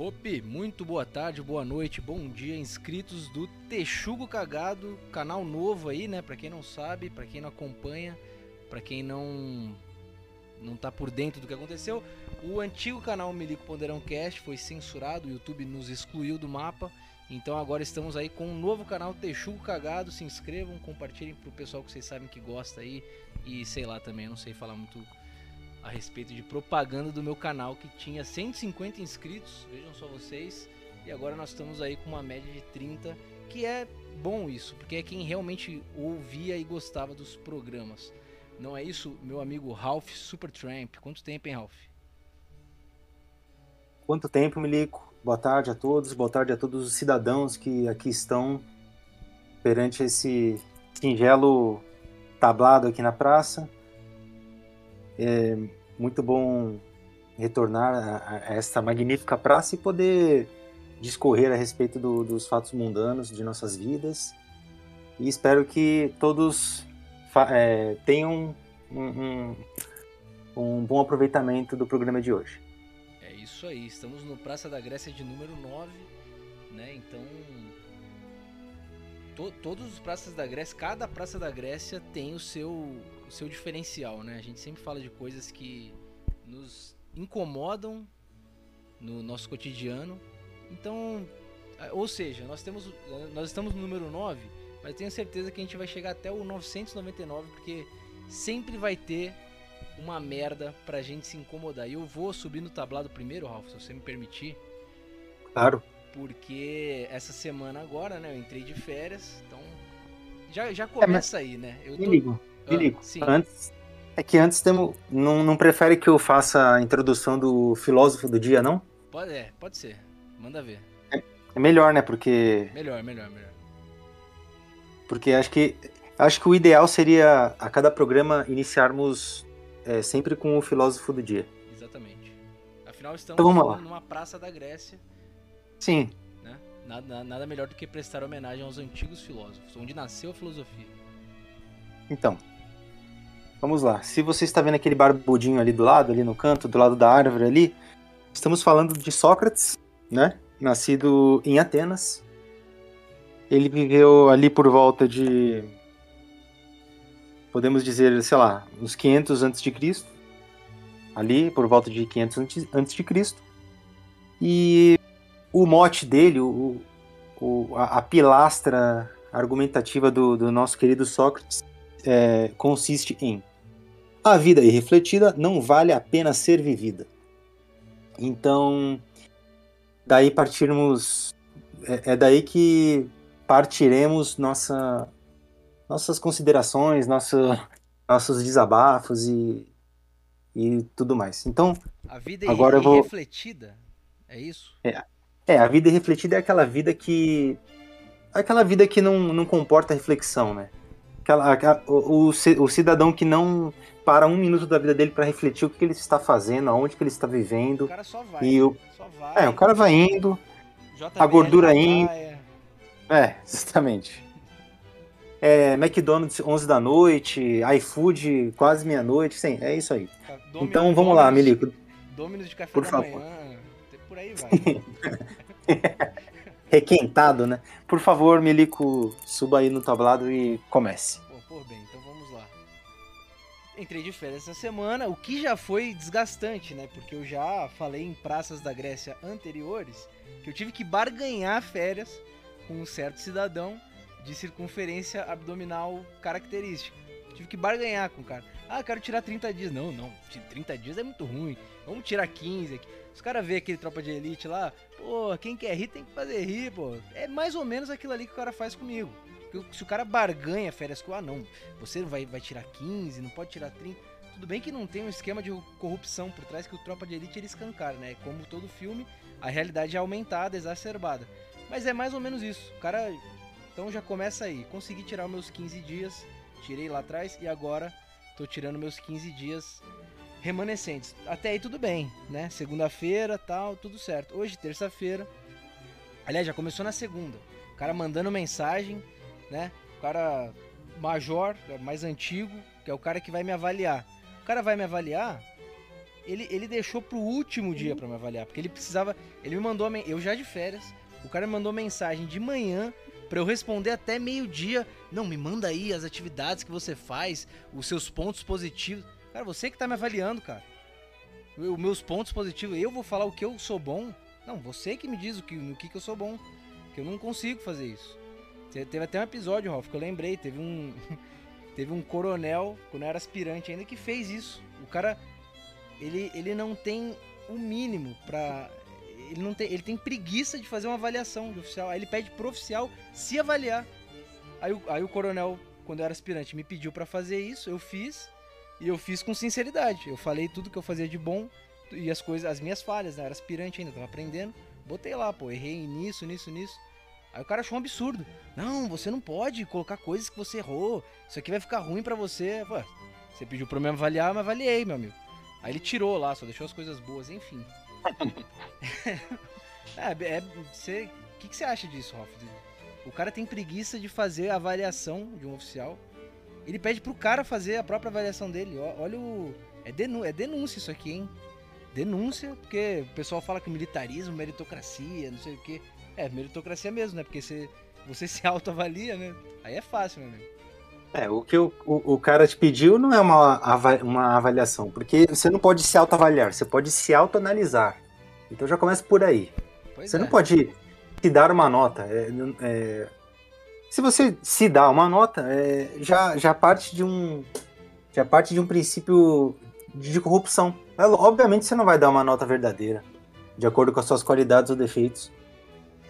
Hope, muito boa tarde, boa noite, bom dia, inscritos do Texugo Cagado, canal novo aí, né? Pra quem não sabe, pra quem não acompanha, pra quem não não tá por dentro do que aconteceu, o antigo canal Milico Ponderão Cast foi censurado, o YouTube nos excluiu do mapa. Então agora estamos aí com um novo canal Texugo Cagado. Se inscrevam, compartilhem pro pessoal que vocês sabem que gosta aí. E sei lá também, não sei falar muito a respeito de propaganda do meu canal que tinha 150 inscritos, vejam só vocês, e agora nós estamos aí com uma média de 30, que é bom isso, porque é quem realmente ouvia e gostava dos programas. Não é isso, meu amigo Ralph Supertramp? Quanto tempo, hein, Ralph? Quanto tempo, Milico? Boa tarde a todos, boa tarde a todos os cidadãos que aqui estão perante esse singelo tablado aqui na praça. É muito bom retornar a, a esta magnífica praça e poder discorrer a respeito do, dos fatos mundanos de nossas vidas. E espero que todos é, tenham um, um, um, bom aproveitamento do programa de hoje. É isso aí, estamos no Praça da Grécia de número 9, né? Então. To, todos os praças da Grécia, cada praça da Grécia tem o seu, o seu diferencial, né? A gente sempre fala de coisas que nos incomodam no nosso cotidiano. Então, ou seja, nós temos nós estamos no número 9 mas tenho certeza que a gente vai chegar até o 999, porque sempre vai ter uma merda pra gente se incomodar. E eu vou subir no tablado primeiro, Ralf, se você me permitir. Claro. Porque essa semana agora, né, eu entrei de férias, então já, já começa é, aí, né? Eu tô... Me ligo, me ah, ligo. Antes, é que antes temos. Não, não prefere que eu faça a introdução do filósofo do dia, não? Pode, é, pode ser. Manda ver. É, é melhor, né? Porque. Melhor, melhor, melhor. Porque acho que acho que o ideal seria a cada programa iniciarmos é, sempre com o filósofo do dia. Exatamente. Afinal estamos então, numa praça da Grécia. Sim. Né? Nada, nada melhor do que prestar homenagem aos antigos filósofos, onde nasceu a filosofia. Então, vamos lá. Se você está vendo aquele barbudinho ali do lado, ali no canto, do lado da árvore ali, estamos falando de Sócrates, né? Nascido em Atenas, ele viveu ali por volta de podemos dizer, sei lá, uns 500 antes de Cristo. Ali por volta de 500 antes de Cristo. E o mote dele, o, o a, a, pilastra argumentativa do, do nosso querido Sócrates é, consiste em a vida irrefletida não vale a pena ser vivida. Então, daí partirmos. É, é daí que partiremos nossa, nossas considerações, nosso, nossos desabafos e, e tudo mais. Então, a vida agora eu vou... refletida, é isso? É, é, a vida refletida é aquela vida que aquela vida que não, não comporta reflexão, né? Aquela, o, o, cidadão que não para um minuto da vida dele para refletir o que ele está fazendo, aonde que ele está vivendo. O cara só vai. E o, vai. É, o cara vai indo, a gordura indo. É, exatamente. É, McDonald's 11 da noite, iFood quase meia-noite, sim, é isso aí. Dominus, então vamos lá, Milico. Dominus de café por da favor. manhã, por aí vai. Requentado, né? Por favor, Milico, suba aí no tablado e comece. Bom, por bem, então vamos lá. Entrei de férias essa semana, o que já foi desgastante, né? Porque eu já falei em praças da Grécia anteriores que eu tive que barganhar férias com um certo cidadão de circunferência abdominal característica. Tive que barganhar com o cara. Ah, quero tirar 30 dias. Não, não, 30 dias é muito ruim. Vamos tirar 15 aqui. Os caras vê aquele tropa de elite lá, pô, quem quer rir tem que fazer rir, pô. É mais ou menos aquilo ali que o cara faz comigo. Porque se o cara barganha férias com, ah, não, você vai, vai tirar 15, não pode tirar 30. Tudo bem que não tem um esquema de corrupção por trás que o tropa de elite ele escancara, né? Como todo filme, a realidade é aumentada, exacerbada. Mas é mais ou menos isso. O cara. Então já começa aí. Consegui tirar meus 15 dias. Tirei lá atrás e agora tô tirando meus 15 dias remanescentes. Até aí tudo bem, né? Segunda-feira, tal, tudo certo. Hoje, terça-feira. Aliás, já começou na segunda. O cara mandando mensagem, né? O cara major, mais antigo, que é o cara que vai me avaliar. O cara vai me avaliar ele, ele deixou pro último dia para me avaliar, porque ele precisava. Ele me mandou. Eu já de férias, o cara me mandou mensagem de manhã para eu responder até meio-dia. Não, me manda aí as atividades que você faz, os seus pontos positivos. Cara, você que tá me avaliando, cara. Os meus pontos positivos, eu vou falar o que eu sou bom. Não, você que me diz o que, no que, que eu sou bom. Que eu não consigo fazer isso. Teve até um episódio, Ralf, que eu lembrei. Teve um. teve um coronel, quando eu era aspirante ainda, que fez isso. O cara ele, ele não tem o mínimo para ele não tem, ele tem preguiça de fazer uma avaliação de oficial. Aí ele pede pro oficial se avaliar. Aí, aí o coronel, quando eu era aspirante, me pediu para fazer isso, eu fiz e eu fiz com sinceridade. Eu falei tudo que eu fazia de bom e as coisas, as minhas falhas, né? Eu era aspirante ainda, tava aprendendo. Botei lá, pô, errei nisso, nisso, nisso. Aí o cara achou um absurdo. Não, você não pode colocar coisas que você errou. Isso aqui vai ficar ruim para você. Pô, você pediu pra eu avaliar, mas avaliei, meu amigo. Aí ele tirou lá, só deixou as coisas boas, enfim. é, é, você, o que, que você acha disso, Hoff? O cara tem preguiça de fazer a avaliação de um oficial. Ele pede pro cara fazer a própria avaliação dele. Olha o. É, denú é denúncia isso aqui, hein? Denúncia, porque o pessoal fala que militarismo, meritocracia, não sei o quê. É, meritocracia mesmo, né? Porque você, você se autoavalia, né? Aí é fácil, meu amigo. É, o que o, o, o, cara te pediu não é uma, uma avaliação, porque você não pode se autoavaliar, você pode se autoanalisar. Então já começa por aí. Pois você é. não pode se dar uma nota. É, é, se você se dá uma nota, é, já, já parte de um já parte de um princípio de corrupção. É, obviamente você não vai dar uma nota verdadeira, de acordo com as suas qualidades ou defeitos.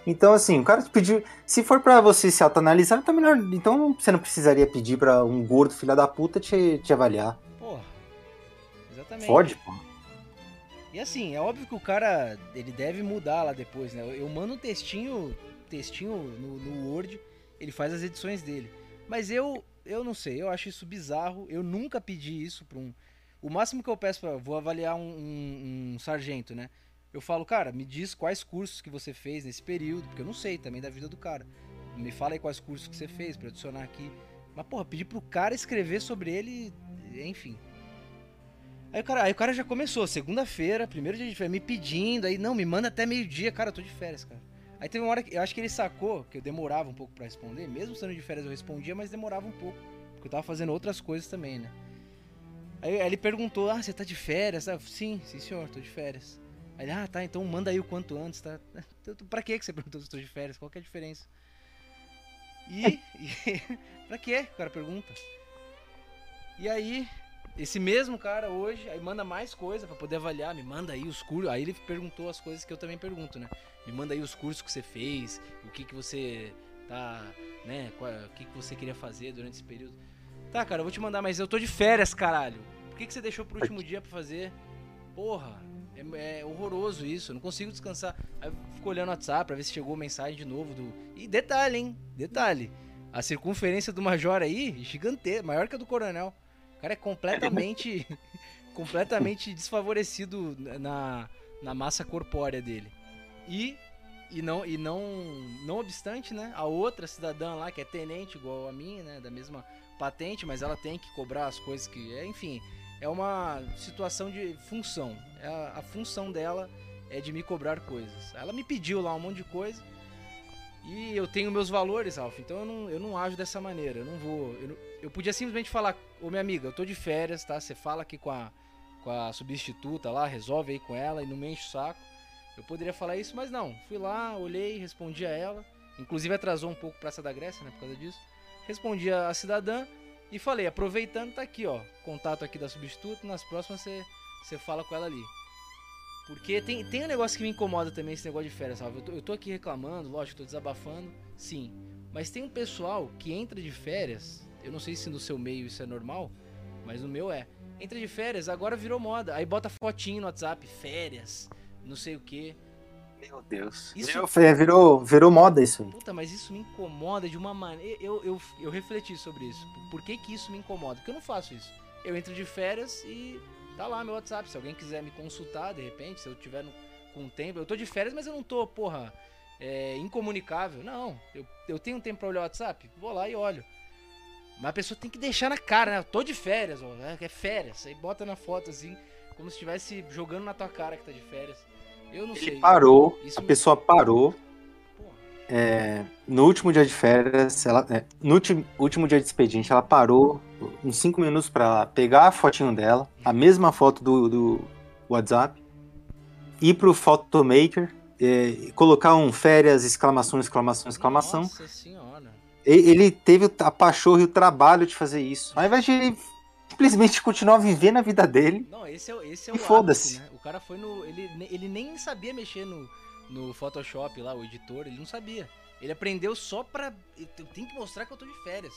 Então, assim, o cara te pediu. Se for para você se autoanalisar, tá melhor. Então você não precisaria pedir para um gordo filho da puta te, te avaliar. Porra. Exatamente. Pode, pô. E assim, é óbvio que o cara ele deve mudar lá depois, né? Eu mando um textinho, textinho no, no Word, ele faz as edições dele. Mas eu, eu não sei, eu acho isso bizarro. Eu nunca pedi isso pra um. O máximo que eu peço para vou avaliar um, um, um sargento, né? eu falo, cara, me diz quais cursos que você fez nesse período, porque eu não sei também da vida do cara. Me fala aí quais cursos que você fez para adicionar aqui. Mas, porra, pedir pro cara escrever sobre ele, enfim. Aí o cara, aí o cara já começou, segunda-feira, primeiro dia de férias, me pedindo, aí, não, me manda até meio-dia, cara, eu tô de férias, cara. Aí teve uma hora que eu acho que ele sacou que eu demorava um pouco para responder, mesmo estando de férias eu respondia, mas demorava um pouco, porque eu tava fazendo outras coisas também, né? Aí, aí ele perguntou: "Ah, você tá de férias?" Ah, sim, sim, senhor, tô de férias. Aí, ah, tá, então manda aí o quanto antes, tá? Pra que você perguntou se estou de férias? Qual que é a diferença? E. e pra que? O cara pergunta. E aí, esse mesmo cara hoje, aí manda mais coisa para poder avaliar, me manda aí os cursos. Aí ele perguntou as coisas que eu também pergunto, né? Me manda aí os cursos que você fez, o que que você tá, né? o que que você queria fazer durante esse período. Tá, cara, eu vou te mandar, mas eu tô de férias, caralho. Por que que você deixou pro último dia para fazer? Porra, é, é, horroroso isso, eu não consigo descansar. Aí eu fico olhando o WhatsApp pra ver se chegou mensagem de novo do. E detalhe, hein? Detalhe. A circunferência do Major aí, gigantesca, maior que a do Coronel. O cara é completamente. completamente desfavorecido na, na massa corpórea dele. E. E não, e não, não obstante, né? A outra cidadã lá, que é tenente igual a mim, né? Da mesma patente, mas ela tem que cobrar as coisas que. É, enfim, é uma situação de função. É a, a, função dela é de me cobrar coisas. Ela me pediu lá um monte de coisa e eu tenho meus valores, Alf. Então eu não, eu não ajo dessa maneira. Eu não vou. Eu, eu podia simplesmente falar, ô minha amiga, eu tô de férias, tá? Você fala aqui com a, com a substituta lá, resolve aí com ela e não me enche o saco. Eu poderia falar isso, mas não. Fui lá, olhei, respondi a ela. Inclusive atrasou um pouco Praça da Grécia, né? Por causa disso. Respondi a cidadã e falei, aproveitando, tá aqui, ó. Contato aqui da substituta. Nas próximas você, você fala com ela ali. Porque tem, tem um negócio que me incomoda também, esse negócio de férias, sabe? Eu tô, eu tô aqui reclamando, lógico, tô desabafando, sim. Mas tem um pessoal que entra de férias. Eu não sei se no seu meio isso é normal, mas no meu é. Entra de férias, agora virou moda. Aí bota fotinho no WhatsApp, férias, não sei o que. Meu Deus. Isso virou, virou, virou moda isso aí. Puta, mas isso me incomoda de uma maneira. Eu, eu, eu refleti sobre isso. Por que, que isso me incomoda? Porque eu não faço isso. Eu entro de férias e tá lá meu WhatsApp. Se alguém quiser me consultar, de repente, se eu tiver no, com tempo. Eu tô de férias, mas eu não tô, porra, é, incomunicável. Não. Eu, eu tenho tempo pra olhar o WhatsApp? Vou lá e olho. Mas a pessoa tem que deixar na cara, né? Eu tô de férias, ó. É, é férias. Aí bota na foto assim como se estivesse jogando na tua cara que tá de férias. Eu não Ele sei. parou, Isso a me- pessoa parou. É, no último dia de férias, ela, é, no último, último dia de expediente, ela parou uns 5 minutos pra pegar a fotinho dela, a mesma foto do, do WhatsApp, ir pro Photomaker, é, colocar um férias, exclamação, exclamação, exclamação. Nossa Ele teve a pachorra e o trabalho de fazer isso. Ao invés de ele simplesmente continuar vivendo a vida dele, Não, esse é, esse é E o foda-se. né? O cara foi no. Ele, ele nem sabia mexer no, no Photoshop lá, o editor, ele não sabia. Ele aprendeu só pra. Eu tenho que mostrar que eu tô de férias.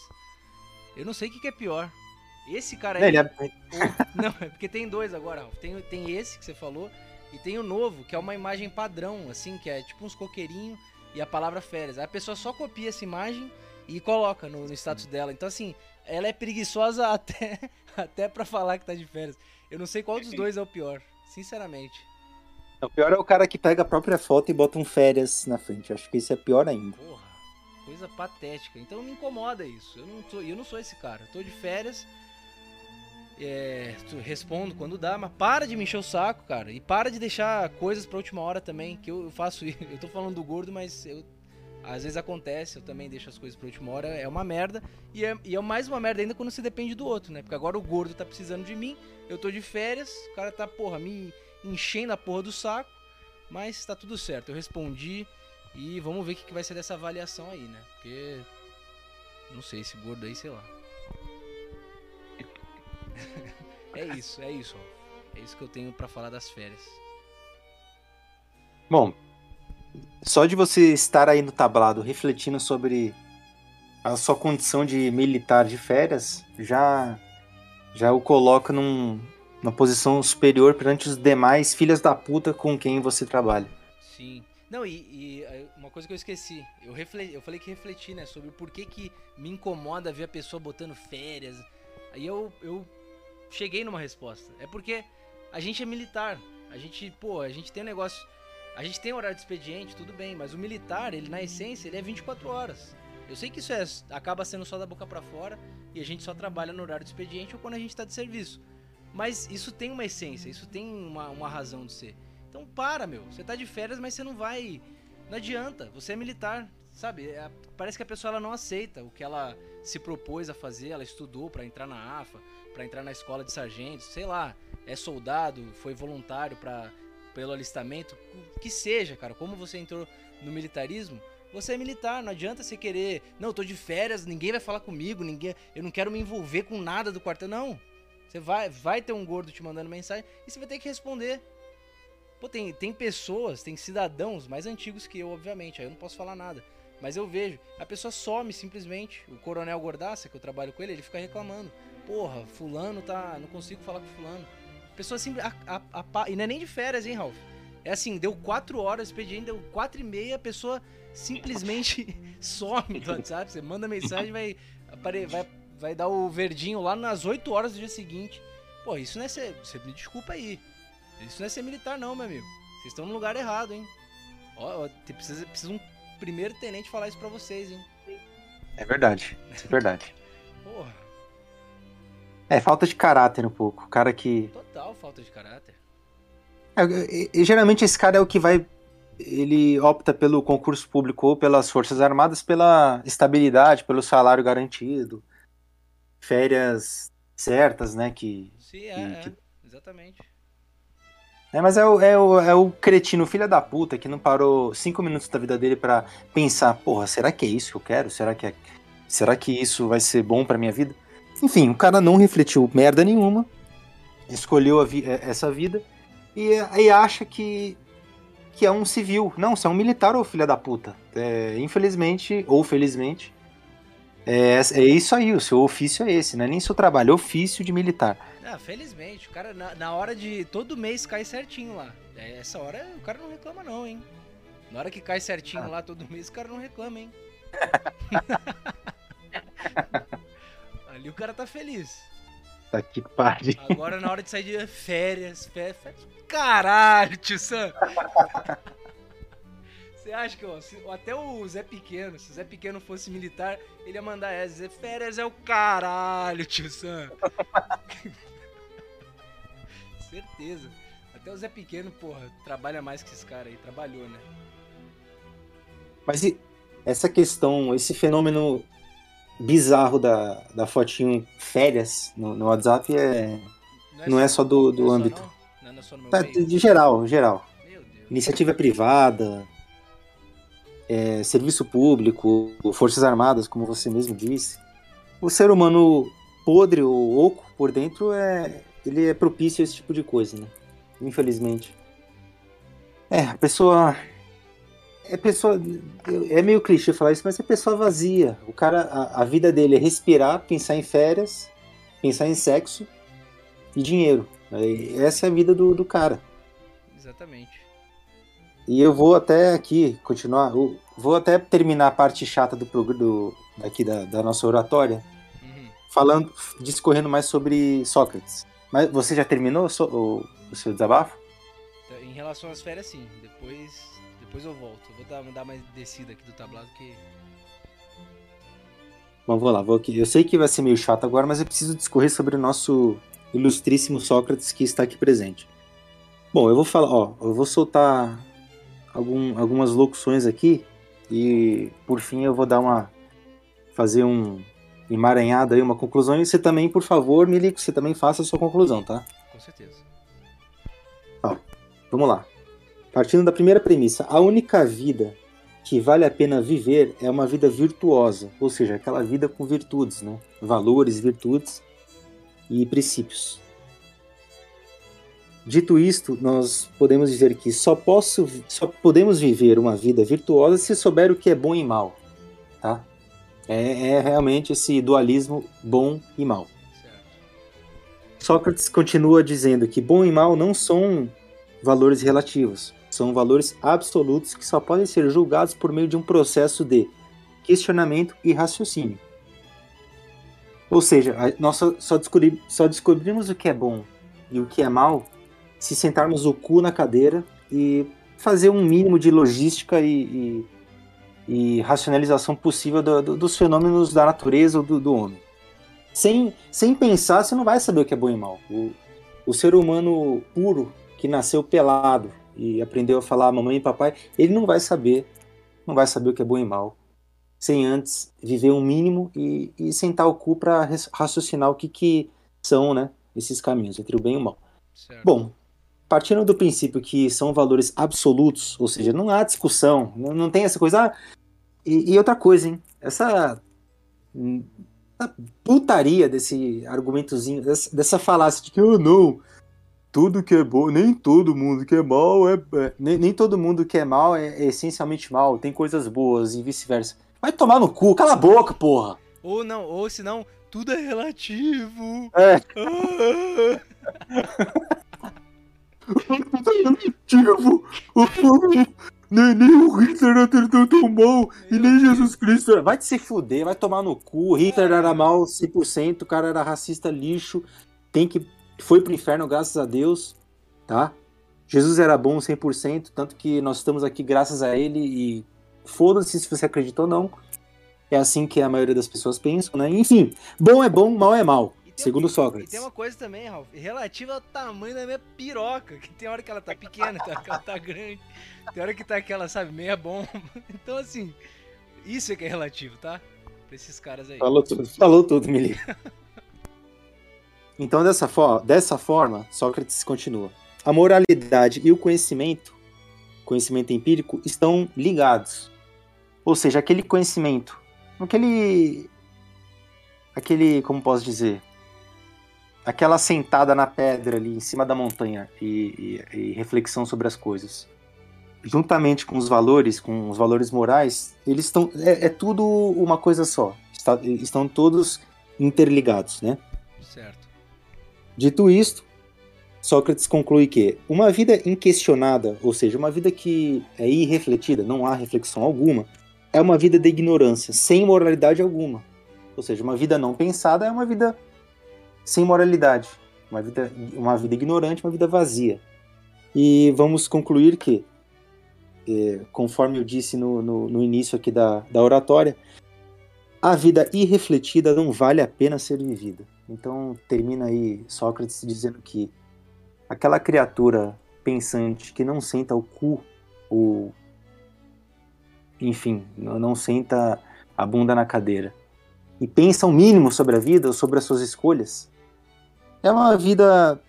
Eu não sei o que, que é pior. Esse cara aí. ele, ou- não, é porque tem dois agora, Ralf. Tem, tem esse que você falou e tem o novo, que é uma imagem padrão, assim, que é tipo uns coqueirinhos e a palavra férias. Aí a pessoa só copia essa imagem e coloca no, no status dela. Então, assim, ela é preguiçosa até, até pra falar que tá de férias. Eu não sei qual dos dois é o pior, sinceramente. o pior é o cara que pega a própria foto e bota um férias na frente. Eu acho que isso é pior ainda. Porra, coisa patética. Então me incomoda isso. Eu não, tô, eu não sou esse cara. Eu tô de férias. É, tu- respondo quando dá, mas para de me encher o saco, cara. E para de deixar coisas pra última hora também, que eu, eu faço isso. Eu tô falando do gordo, mas eu, às vezes acontece, eu também deixo as coisas pra última hora. É uma merda. E é, e é mais uma merda ainda quando você depende do outro, né? Porque agora o gordo tá precisando de mim, eu tô de férias, o cara tá, porra, me enchendo a porra do saco. Mas tá tudo certo, eu respondi. E vamos ver o que, que vai ser dessa avaliação aí, né? Porque. Não sei, esse gordo aí, sei lá. é isso, é isso. É isso que eu tenho pra falar das férias. Bom, só de você estar aí no tablado refletindo sobre a sua condição de militar de férias, já já o coloca num, numa posição superior perante os demais filhas da puta com quem você trabalha. Sim. Não, e, e, eh, uma coisa que eu esqueci. Eu, refle- eu falei que refleti, né? Sobre o porquê que me incomoda ver a pessoa botando férias. Aí eu, eu cheguei numa resposta. É porque a gente é militar. A gente, pô, a gente tem um negócio. A gente tem horário de expediente, tudo bem, mas o militar, ele na essência, ele é 24 horas. Eu sei que isso é, acaba sendo só da boca pra fora e a gente só trabalha no horário de expediente ou quando a gente tá de serviço. Mas isso tem uma essência, isso tem uma, uma razão de ser. Então para, meu. Você tá de férias, mas você não vai. Não adianta. Você é militar, sabe? É- parece que a pessoa ela não aceita o que ela se propôs a fazer. Ela estudou pra entrar na AFA, pra entrar na escola de sargentos, sei lá. É soldado, foi voluntário para pelo alistamento, que seja, cara. Como você entrou no militarismo, você é militar. Não adianta você querer. Não, eu tô de férias, ninguém vai falar comigo, ninguém. Eu não quero me envolver com nada do quartel, não. Você vai, vai ter um gordo te mandando mensagem e você vai ter que responder. Pô, tem, tem pessoas, tem cidadãos mais antigos que eu, obviamente, aí eu não posso falar nada. Mas eu vejo, a pessoa some simplesmente. O coronel Gordaça, que eu trabalho com ele, ele fica reclamando. Porra, fulano tá. Não consigo falar com fulano. A pessoa sempre. A, a- a pa- e não é nem de férias, hein, Ralph? É assim, deu 4 horas, o expediente deu 4 e meia, a pessoa simplesmente some do WhatsApp. Você manda mensagem, vai, vai, vai dar o verdinho lá nas 8 horas do dia seguinte. Pô, isso não é ser. Você me desculpa aí. Isso não é ser militar, não, meu amigo. Vocês estão no lugar errado, hein? Ó, ó, precisa, precisa um primeiro tenente falar isso pra vocês, hein? É verdade, isso é verdade. Porra, É falta de caráter um pouco. O cara que. total falta de caráter. É, e- e- geralmente esse cara é o que vai. Ele opta pelo concurso público ou pelas Forças Armadas pela estabilidade, pelo salário garantido, férias certas, né? Que, Sim, é, Que- é, exatamente. É, mas é o, é, o, é o cretino, filho da puta, que não parou cinco minutos da vida dele pra pensar, porra, será que é isso que eu quero? Será que, é, será que isso vai ser bom pra minha vida? Enfim, o cara não refletiu merda nenhuma, escolheu a vi- é, essa vida e, e acha que, que é um civil. Não, você é um militar, ô filha da puta. É, infelizmente, ou felizmente, é, é isso aí, o seu ofício é esse, não é nem seu trabalho, é ofício de militar. Ah, felizmente, o cara na, na hora de. Todo mês cai certinho lá. É, Essa hora o cara não reclama, não, hein? Na hora que cai certinho Ah. lá todo mês, o cara não reclama, hein? Ali o cara tá feliz. Tá que pariu. Agora na hora de sair de férias, férias. férias caralho, tio Sam! Você acha que, ó, se- até o Zé Pequeno, se o Zé Pequeno fosse militar, ele ia mandar essa, dizer, férias é o caralho, tio Sam. certeza. Até o Zé Pequeno, porra, trabalha mais que esses caras aí. Trabalhou, né? Mas e essa questão, esse fenômeno bizarro da, da fotinho férias no, no WhatsApp é, não é só do, do não é âmbito. não? Não é só no meu Tá, de geral, geral. Iniciativa privada, é, serviço público, forças armadas, como você mesmo disse. O ser humano podre ou oco por dentro é ele é propício a esse tipo de coisa, né? Infelizmente. É, a pessoa é pessoa é meio clichê falar isso, mas é pessoa vazia. O cara a, a vida dele é respirar, pensar em férias, pensar em sexo e dinheiro. Aí, Essa é a vida do, do cara. Exatamente. E eu vou até aqui continuar, vou até terminar a parte chata do programa do, daqui da, da nossa oratória, Uhum. falando, discorrendo mais sobre Sócrates. Mas você já terminou o seu desabafo? Então, Em relação às férias, sim. Depois, depois eu volto. Vou dar, dar mais descida aqui do tablado que. Bom, vou lá, vou aqui. Eu sei que vai ser meio chato agora, mas eu preciso discorrer sobre o nosso ilustríssimo Sócrates que está aqui presente. Bom, eu vou falar, ó, eu vou soltar algum- algumas locuções aqui e por fim eu vou dar uma fazer um emaranhado aí, uma conclusão e você também, por favor, Milico, você também faça a sua conclusão, tá? Com certeza. Vamos lá. Partindo da primeira premissa, a única vida que vale a pena viver é uma vida virtuosa, ou seja, aquela vida com virtudes, né? Valores, virtudes e princípios. Dito isto, nós podemos dizer que só, posso, só podemos viver uma vida virtuosa se souber o que é bom e mal, tá? É, é realmente esse dualismo bom e mal. Sócrates continua dizendo que bom e mal não são valores relativos, são valores absolutos que só podem ser julgados por meio de um processo de questionamento e raciocínio. Ou seja, nós só, só descobri- só descobrimos o que é bom e o que é mal se sentarmos o cu na cadeira e fazer um mínimo de logística e, e- e racionalização possível do- do- dos fenômenos da natureza ou do, do homem. Sem, sem pensar, você não vai saber o que é bom e mal. O, o ser humano puro, que nasceu pelado e aprendeu a falar mamãe e papai, ele não vai saber, não vai saber o que é bom e mal, sem antes viver um mínimo e, e sentar o cu para raciocinar o que, que são né, esses caminhos entre o bem e o mal. Certo. Bom, partindo do princípio que são valores absolutos, ou seja, não há discussão, não, não tem essa coisa. ah, e, e outra coisa, hein? Essa, hum, essa putaria desse argumentozinho, dessa, dessa falácia de que, oh, não, tudo que é bom, nem todo mundo que é mal é. é- nem, nem todo mundo que é mal é, é essencialmente mal, tem coisas boas e vice-versa. Vai tomar no cu, cala a boca, porra! Ou não, ou senão, tudo é relativo. É. Ah, Tipo, nem, nem o Hitler era tão mal e nem Jesus Cristo. era- Vai te se fuder, vai tomar no cu. Hitler era mal 100%, o cara era racista lixo, tem que foi pro inferno graças a Deus, tá? Jesus era bom 100%, tanto que nós estamos aqui graças a ele e foda-se se você acredita ou não. É assim que a maioria das pessoas pensam, né? Enfim, bom é bom, mal é mal, E segundo E Sócrates. tem uma coisa também, Ralf, relativa ao tamanho da minha piroca. Que tem hora que ela tá pequena, tem hora que ela tá grande, tem hora que tá aquela, sabe, meia bomba. Então, assim, isso é que é relativo, tá? Pra esses caras aí. Falou tudo, falou tudo, Mili. Então, dessa, fo- dessa forma, Sócrates continua. A moralidade e o conhecimento, conhecimento empírico, estão ligados. Ou seja, aquele conhecimento, aquele. aquele. como posso dizer? Aquela sentada na pedra ali, em cima da montanha e, e- e reflexão sobre as coisas. Juntamente com os valores, com os valores morais, eles estão. É, é tudo uma coisa só. Está- estão todos interligados, né? Dito isto, Sócrates conclui que uma vida inquestionada, ou seja, uma vida que é irrefletida, não há reflexão alguma, é uma vida de ignorância, sem moralidade alguma. Ou seja, uma vida não pensada é uma vida sem moralidade, uma vida, uma vida ignorante, uma vida vazia. E vamos concluir que, eh, conforme eu disse no, no, no início aqui da, da oratória, a vida irrefletida não vale a pena ser vivida. Então termina aí Sócrates dizendo que aquela criatura pensante que não senta o cu, ou enfim, não senta a bunda na cadeira e pensa o mínimo sobre a vida ou sobre as suas escolhas, é uma vida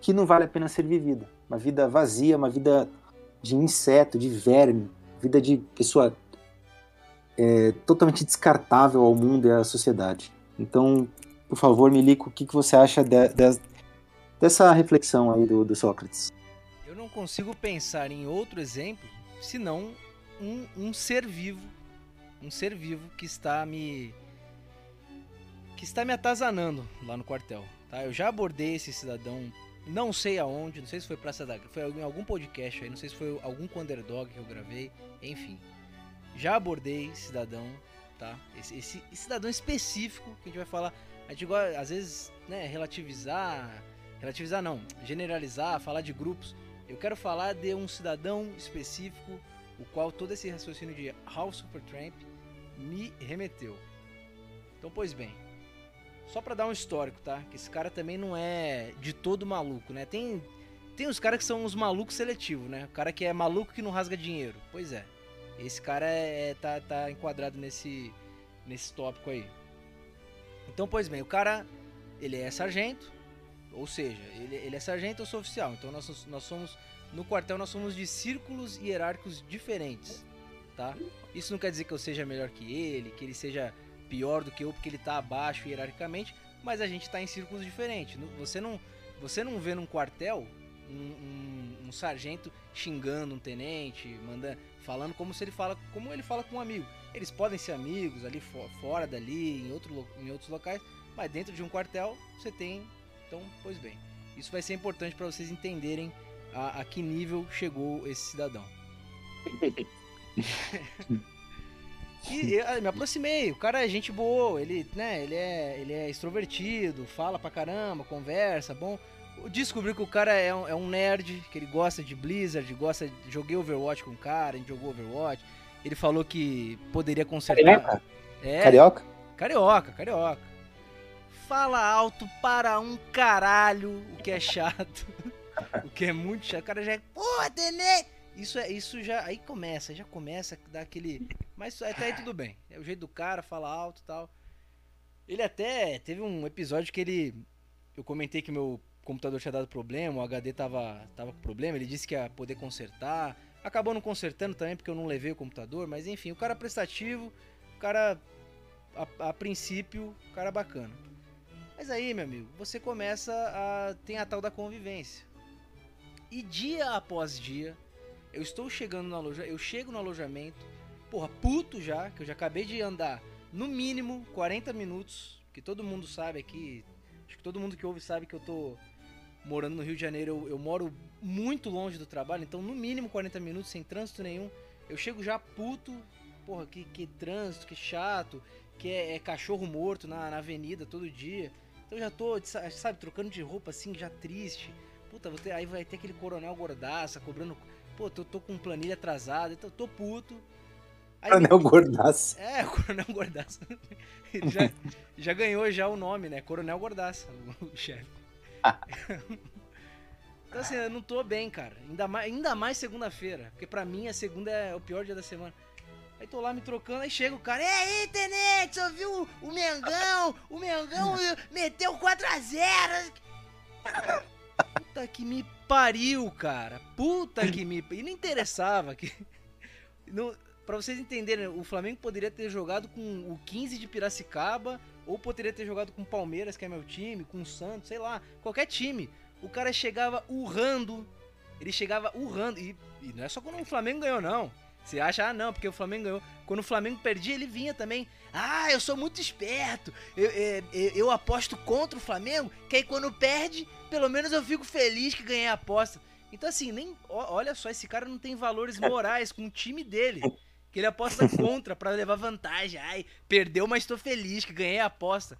que não vale a pena ser vivida. Uma vida vazia, uma vida de inseto, de verme, vida de pessoa é, totalmente descartável ao mundo e à sociedade. Então, por favor, Milico, o que, que você acha de, de, dessa reflexão aí do, do Sócrates? Eu não consigo pensar em outro exemplo senão um, um ser vivo, um ser vivo que está me que está me atazanando lá no quartel. Tá? Eu já abordei esse cidadão, não sei aonde, não sei se foi Praça da foi em algum podcast aí, não sei se foi algum Underdog que eu gravei, enfim. Já abordei cidadão, tá? Esse, esse, esse cidadão específico que a gente vai falar. A gente gosta, às vezes, né, relativizar, relativizar não, generalizar, falar de grupos. Eu quero falar de um cidadão específico, o qual todo esse raciocínio de House Supertramp me remeteu. Então, pois bem, só para dar um histórico, tá? Que esse cara também não é de todo maluco, né? Tem tem os caras que são os malucos seletivos, né? O cara que é maluco que não rasga dinheiro. Pois é. Esse cara é, é, tá, tá enquadrado nesse nesse tópico aí. Então, pois bem, o cara ele é sargento, ou seja, ele, ele é sargento ou sou oficial. Então nós, nós somos no quartel nós somos de círculos hierárquicos diferentes, tá? Isso não quer dizer que eu seja melhor que ele, que ele seja pior do que eu porque ele está abaixo hierarquicamente, mas a gente está em círculos diferentes. Você não, você não vê num quartel um, um, um, sargento xingando um tenente, mandando, falando como se ele fala, como ele fala com um amigo. Eles podem ser amigos ali fora dali, em, outro, em outros locais, mas dentro de um quartel você tem. Então, pois bem, isso vai ser importante para vocês entenderem a, a que nível chegou esse cidadão. E eu me aproximei, o cara é gente boa, ele, né, ele é, ele é extrovertido, fala pra caramba, conversa, bom. Descobri que o cara é um, é um nerd, que ele gosta de Blizzard, gosta de, joguei Overwatch com o cara, a gente jogou Overwatch. Ele falou que poderia consertar. Carioca? É, carioca? Carioca, carioca. Fala alto para um caralho, o que é chato. o que é muito chato. O cara já é, porra, Tenê! Isso é, isso já aí começa, já começa a dar aquele, mas até aí tudo bem. É o jeito do cara, fala alto, e tal. Ele até teve um episódio que ele eu comentei que meu computador tinha dado problema, o HD tava tava com problema, ele disse que ia poder consertar. Acabou não consertando também porque eu não levei o computador, mas enfim, o cara prestativo, o cara a, a princípio, o cara bacana. Mas aí, meu amigo, você começa a tem a tal da convivência. E dia após dia, eu estou chegando na loja, eu chego no alojamento, porra, puto já, que eu já acabei de andar no mínimo 40 minutos, que todo mundo sabe aqui, acho que todo mundo que ouve sabe que eu tô morando no Rio de Janeiro, eu, eu moro muito longe do trabalho, então no mínimo 40 minutos sem trânsito nenhum. Eu chego já puto, porra, que, que trânsito, que chato, que é, é cachorro morto na, na avenida todo dia. Então já tô, sabe, trocando de roupa assim, já triste. Puta, ter, aí vai ter aquele coronel gordaça cobrando Pô, tô, tô com planilha atrasada, então tô puto. Aí, Coronel Gordaça. É, Coronel Gordaça. já, já ganhou já o nome, né? Coronel Gordaça, o chefe. então assim, eu não tô bem, cara. Ainda mais, ainda mais segunda-feira. Porque pra mim a segunda é o pior dia da semana. Aí tô lá me trocando, aí chega o cara, e aí, Tenente, você ouviu o Mengão? O Mengão meteu 4x0. Puta que me pariu, cara. Puta que me. E não interessava. Que... Não... Pra vocês entenderem, o Flamengo poderia ter jogado com o 15 de Piracicaba, ou poderia ter jogado com o Palmeiras, que é meu time, com o Santos, sei lá, qualquer time. O cara chegava urrando. Ele chegava urrando. E, e não é só quando o Flamengo ganhou, não. Você acha, ah, não, porque o Flamengo ganhou. Quando o Flamengo perdia, ele vinha também. Ah, eu sou muito esperto. Eu, eu, eu, aposto contra o Flamengo, que aí quando perde, pelo menos eu fico feliz que ganhei a aposta. Então, assim, nem. Olha só, esse cara não tem valores morais com o time dele. Que ele aposta contra para levar vantagem. Ai, perdeu, mas tô feliz que ganhei a aposta.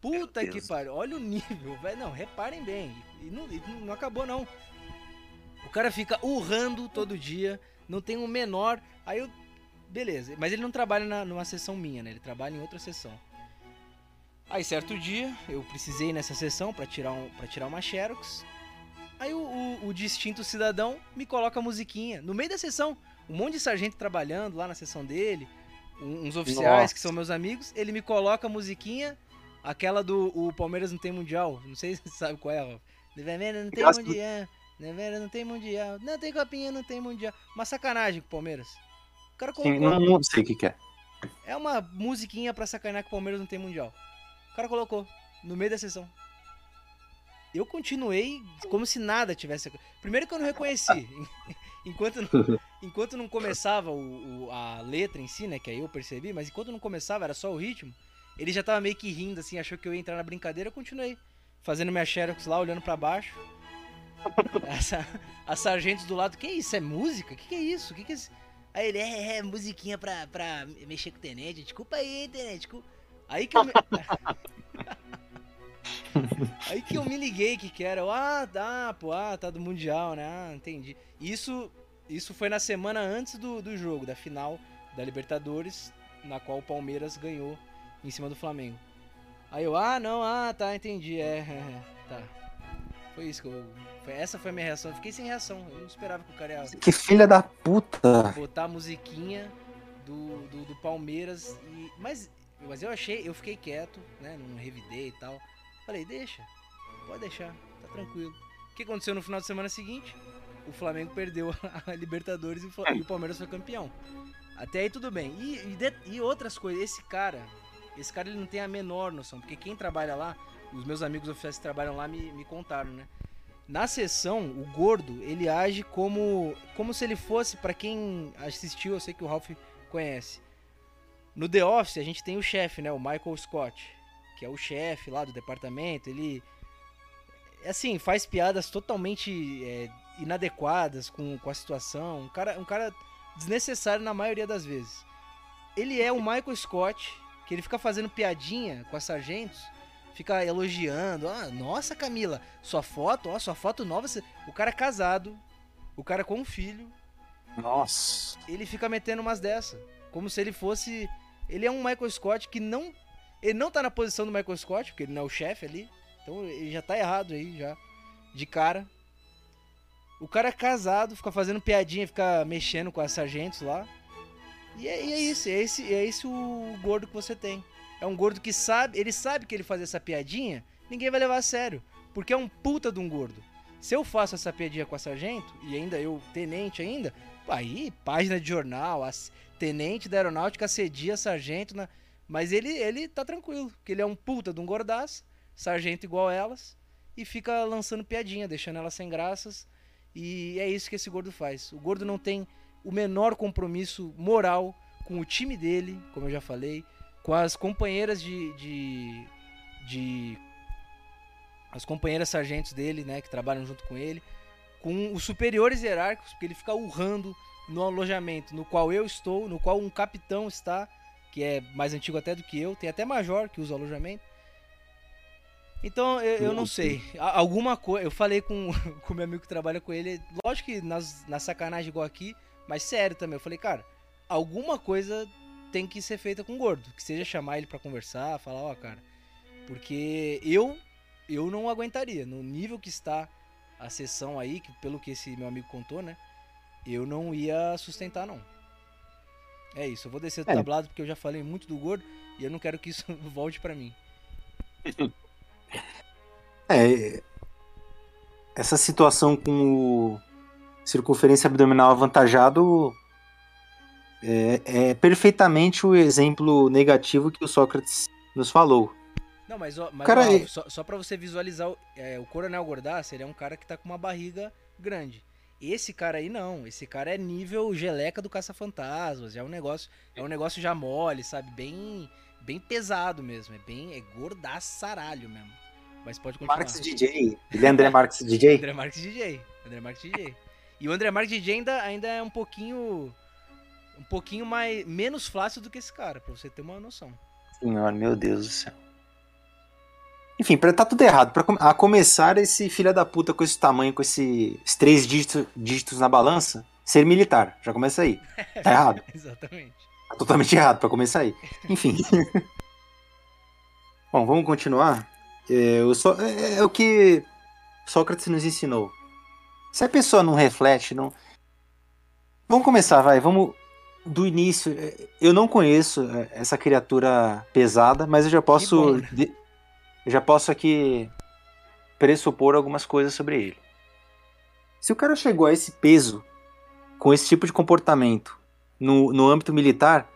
Puta que pariu. Olha o nível, velho. Não, reparem bem. E não, e não acabou, não. O cara fica urrando todo dia não tem o um menor. Aí eu. Beleza, mas ele não trabalha na, numa sessão minha, né? Ele trabalha em outra sessão. Aí certo dia, eu precisei nessa sessão para tirar, um, pra tirar uma Xerox. Aí o, o, o distinto cidadão me coloca a musiquinha no meio da sessão. Um monte de sargento trabalhando lá na sessão dele, uns oficiais Nossa. que são meus amigos. Ele me coloca a musiquinha, aquela do o Palmeiras não tem mundial. Não sei se você sabe qual é, Rafa. Não tem mundial. Palmeiras não tem mundial. Não tem copinha, não tem mundial. Uma sacanagem com o Palmeiras. O cara colocou. Sim, não, não sei o que, que é. É uma musiquinha pra sacanear que o Palmeiras não tem mundial. O cara colocou no meio da sessão eu continuei como se nada tivesse. Primeiro que eu não reconheci. enquanto, não, enquanto não começava o, o, a letra em si, né? Que aí eu percebi, mas enquanto não começava, era só o ritmo. Ele já tava meio que rindo, assim, achou que eu ia entrar na brincadeira, eu continuei. Fazendo minha xerox lá, olhando para baixo. Essa, a sargentos do lado, que isso? É música? Que que é isso? Que que é isso? Aí ele, é, é, musiquinha pra, pra mexer com o tenente. Desculpa aí, tenente. Desculpa. Aí que eu. Aí que eu me liguei que que era. Ah, tá, pô, ah, tá do Mundial, né? Ah, entendi. Isso, isso foi na semana antes do, do jogo, da final da Libertadores, na qual o Palmeiras ganhou em cima do Flamengo. Aí eu, ah, não, ah, tá, entendi, é, é, é tá. Foi isso que eu. Foi, essa foi a minha reação. Eu fiquei sem reação. Eu não esperava que o cara ia. Que filha da puta! Botar a musiquinha do, do, do Palmeiras. E, mas, mas eu achei, eu fiquei quieto, né? Não revidei e tal. Falei, deixa, pode deixar, tá tranquilo. O que aconteceu no final de semana seguinte? O Flamengo perdeu a Libertadores e o Palmeiras foi campeão. Até aí tudo bem. E, e, de, e, outras coisas, esse cara, esse cara ele não tem a menor noção, porque quem trabalha lá, os meus amigos oficiais que trabalham lá me, me contaram, né? Na sessão, o gordo, ele age como como se ele fosse, para quem assistiu, eu sei que o Ralph conhece. No The Office, a gente tem o chefe, né, o Michael Scott que é o chefe lá do departamento, ele assim, faz piadas totalmente é, inadequadas com, com a situação. Um cara, um cara desnecessário na maioria das vezes. Ele é o Michael Scott, que ele fica fazendo piadinha com as sargentos, fica elogiando. Ah, nossa, Camila, sua foto, ó, sua foto nova. O cara é casado, o cara com um filho. Nossa. Ele fica metendo umas dessa. Como se ele fosse. Ele é um Michael Scott que não ele não tá na posição do Michael Scott, porque ele não é o chefe ali. Então ele já tá errado aí, já. De cara. O cara é casado, fica fazendo piadinha, fica mexendo com as sargentos lá. E é, e é isso, é esse, é esse o gordo que você tem. É um gordo que sabe, ele sabe que ele faz essa piadinha, ninguém vai levar a sério. Porque é um puta de um gordo. Se eu faço essa piadinha com a sargento, e ainda eu, tenente ainda, aí, página de jornal, tenente da aeronáutica cedia sargento na. Mas ele, ele tá tranquilo, porque ele é um puta de um gordaço, sargento igual elas, e fica lançando piadinha, deixando elas sem graças. E é isso que esse gordo faz. O gordo não tem o menor compromisso moral com o time dele, como eu já falei, com as companheiras de, de, de as companheiras sargentos dele, né, que trabalham junto com ele, com os superiores hierárquicos, porque ele fica urrando no alojamento no qual eu estou, no qual um capitão está, que é mais antigo até do que eu, tem até major que usa alojamento. Então, eu, eu não sei. Alguma coisa. Eu falei com o meu amigo que trabalha com ele, lógico que nas, na sacanagem igual aqui, mas sério também. Eu falei, cara, alguma coisa tem que ser feita com o gordo. Que seja chamar ele para conversar, falar, ó, oh, cara. Porque eu eu não aguentaria. No nível que está a sessão aí, que pelo que esse meu amigo contou, né? Eu não ia sustentar, não. É isso, eu vou descer do é. tablado porque eu já falei muito do gordo e eu não quero que isso volte para mim. É. Essa situação com o circunferência abdominal avantajado é, é perfeitamente o exemplo negativo que o Sócrates nos falou. Não, mas, mas cara, ó, é- só, só para você visualizar, é, o Coronel Gordaça, ele é um cara que tá com uma barriga grande. Esse cara aí não, esse cara é nível geleca do caça-fantasmas, é um negócio, é um negócio já mole, sabe, bem bem pesado mesmo, é bem é gordaçaralho mesmo. Mas pode continuar. Marx DJ, ele é André Marx DJ? André Marx DJ, André Marx DJ. E o André Marx DJ ainda, ainda é um pouquinho um pouquinho mais menos fácil do que esse cara, para você ter uma noção. Senhor, meu Deus do céu. Enfim, tá tudo errado. Pra, a começar, esse filho da puta com esse tamanho, com esse, esses três dígitos, dígitos na balança, ser militar. Já começa aí. Tá errado. Exatamente. Tá totalmente errado pra começar aí. Enfim. Bom, vamos continuar. É, só, é, é, o que Sócrates nos ensinou. Se a pessoa não reflete, não. Vamos começar, vai. Vamos do início. Eu não conheço é, essa criatura pesada, mas eu já posso. Bom, né? Eu já posso aqui pressupor algumas coisas sobre ele. Se o cara chegou a esse peso, com esse tipo de comportamento, no, no âmbito militar,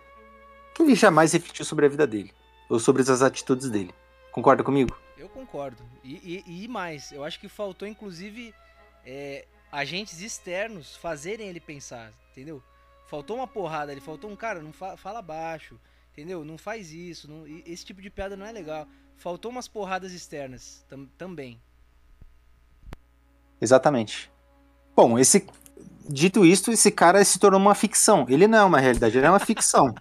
que ele jamais refletiu sobre a vida dele, ou sobre as atitudes dele. Concorda comigo? Eu concordo. E, e, e mais, eu acho que faltou, inclusive, é, agentes externos fazerem ele pensar, entendeu? Faltou uma porrada ali, faltou um cara, não fa fala baixo, entendeu? Não faz isso, não, esse tipo de piada não é legal. Faltou umas porradas externas tam também. Exatamente. Bom, esse dito isto, esse cara se tornou uma ficção. Ele não é uma realidade, ele é uma ficção.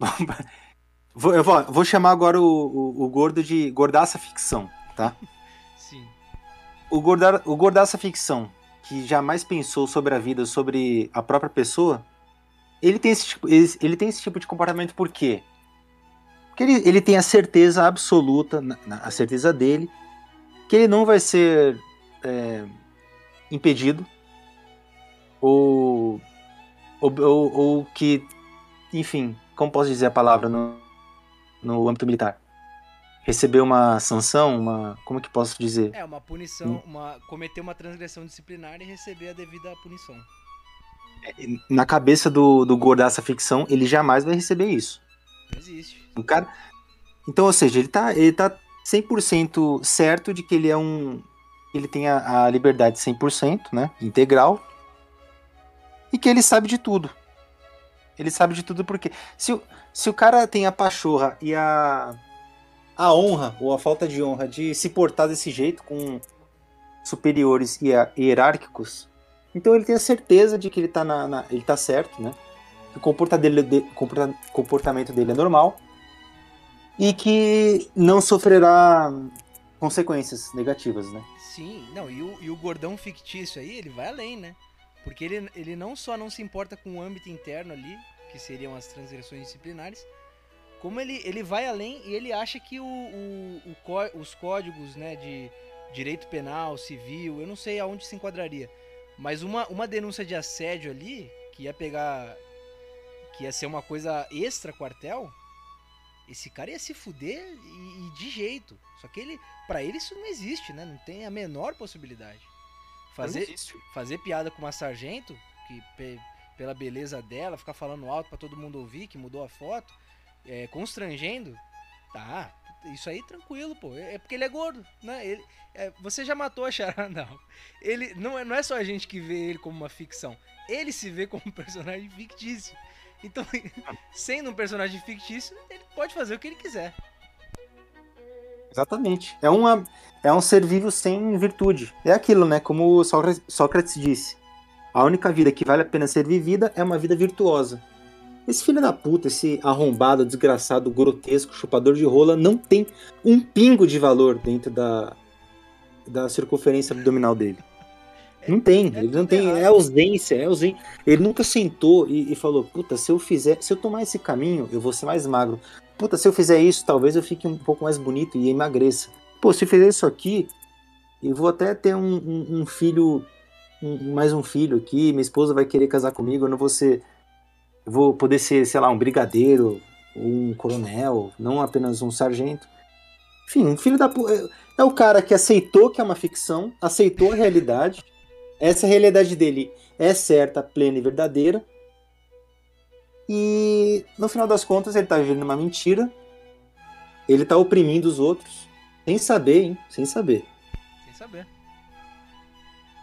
vou, eu vou, vou, chamar agora o, o, o, gordo de gordaça ficção, tá? Sim. O, gorda, o gordaça ficção, que jamais pensou sobre a vida, sobre a própria pessoa, ele tem esse tipo, ele, ele tem esse tipo de comportamento por quê? Porque ele, ele tem a certeza absoluta, a certeza dele, que ele não vai ser é, impedido ou, ou, ou, ou, que, enfim, como posso dizer a palavra no, no âmbito militar? Receber uma sanção, uma. Como que posso dizer? É, uma punição, hum. uma, cometer uma transgressão disciplinar e receber a devida punição. É, na cabeça do, do gordaça ficção, ele jamais vai receber isso. Existe. O cara. Então, ou seja, ele tá, ele tá 100% certo de que ele é um. Ele tem a, a liberdade 100%, né? Integral e que ele sabe de tudo. Ele sabe de tudo porque se, o, se o cara tem a pachorra e a, a honra, ou a falta de honra, de se portar desse jeito com superiores e hierárquicos, então ele tem a certeza de que ele tá, na, na ele tá certo, né? Que o comportamento dele é normal e que não sofrerá consequências negativas, né? Sim, não, e o, e o gordão fictício aí, ele vai além, né? Porque ele, ele não só não se importa com o âmbito interno ali, que seriam as transgressões disciplinares, como ele, ele vai além e ele acha que o, o, o, os códigos né, de direito penal, civil, eu não sei aonde se enquadraria, mas uma, uma denúncia de assédio ali, que ia pegar. Que ia ser uma coisa extra quartel, esse cara ia se fuder e, e de jeito. Só que ele, para ele isso não existe, né? Não tem a menor possibilidade. Fazer, fazer piada com uma sargento, que pe, pela beleza dela, ficar falando alto para todo mundo ouvir, que mudou a foto, é, constrangendo, tá, isso aí tranquilo, pô. É, é porque ele é gordo, né? Ele, é, você já matou a charada, não. Ele não é, não é só a gente que vê ele como uma ficção. Ele se vê como um personagem fictício. Então, sendo um personagem fictício, ele pode fazer o que ele quiser. Exatamente. É, uma, é um ser vivo sem virtude. É aquilo, né? Como Sócrates disse. A única vida que vale a pena ser vivida é uma vida virtuosa. Esse filho da puta, esse arrombado, desgraçado, grotesco, chupador de rola, não tem um pingo de valor dentro da, da circunferência abdominal dele. Não tem, é ele não tem, é ausência, é ausência. Ele nunca sentou e, e, falou, puta, se eu fizer, se eu tomar esse caminho, eu vou ser mais magro puta, se eu fizer isso, talvez eu fique um pouco mais bonito e emagreça. Pô, se eu fizer isso aqui, eu vou até ter um, um, um filho, um, mais um filho aqui, minha esposa vai querer casar comigo, eu não vou ser. Eu vou poder ser, sei lá, um brigadeiro, um coronel, não apenas um sargento. Enfim, um filho da. É, é o cara que aceitou que é uma ficção, aceitou a realidade. Essa realidade dele é certa, plena e verdadeira. E no final das contas ele tá vivendo uma mentira. Ele tá oprimindo os outros. Sem saber, hein? Sem saber. Sem saber.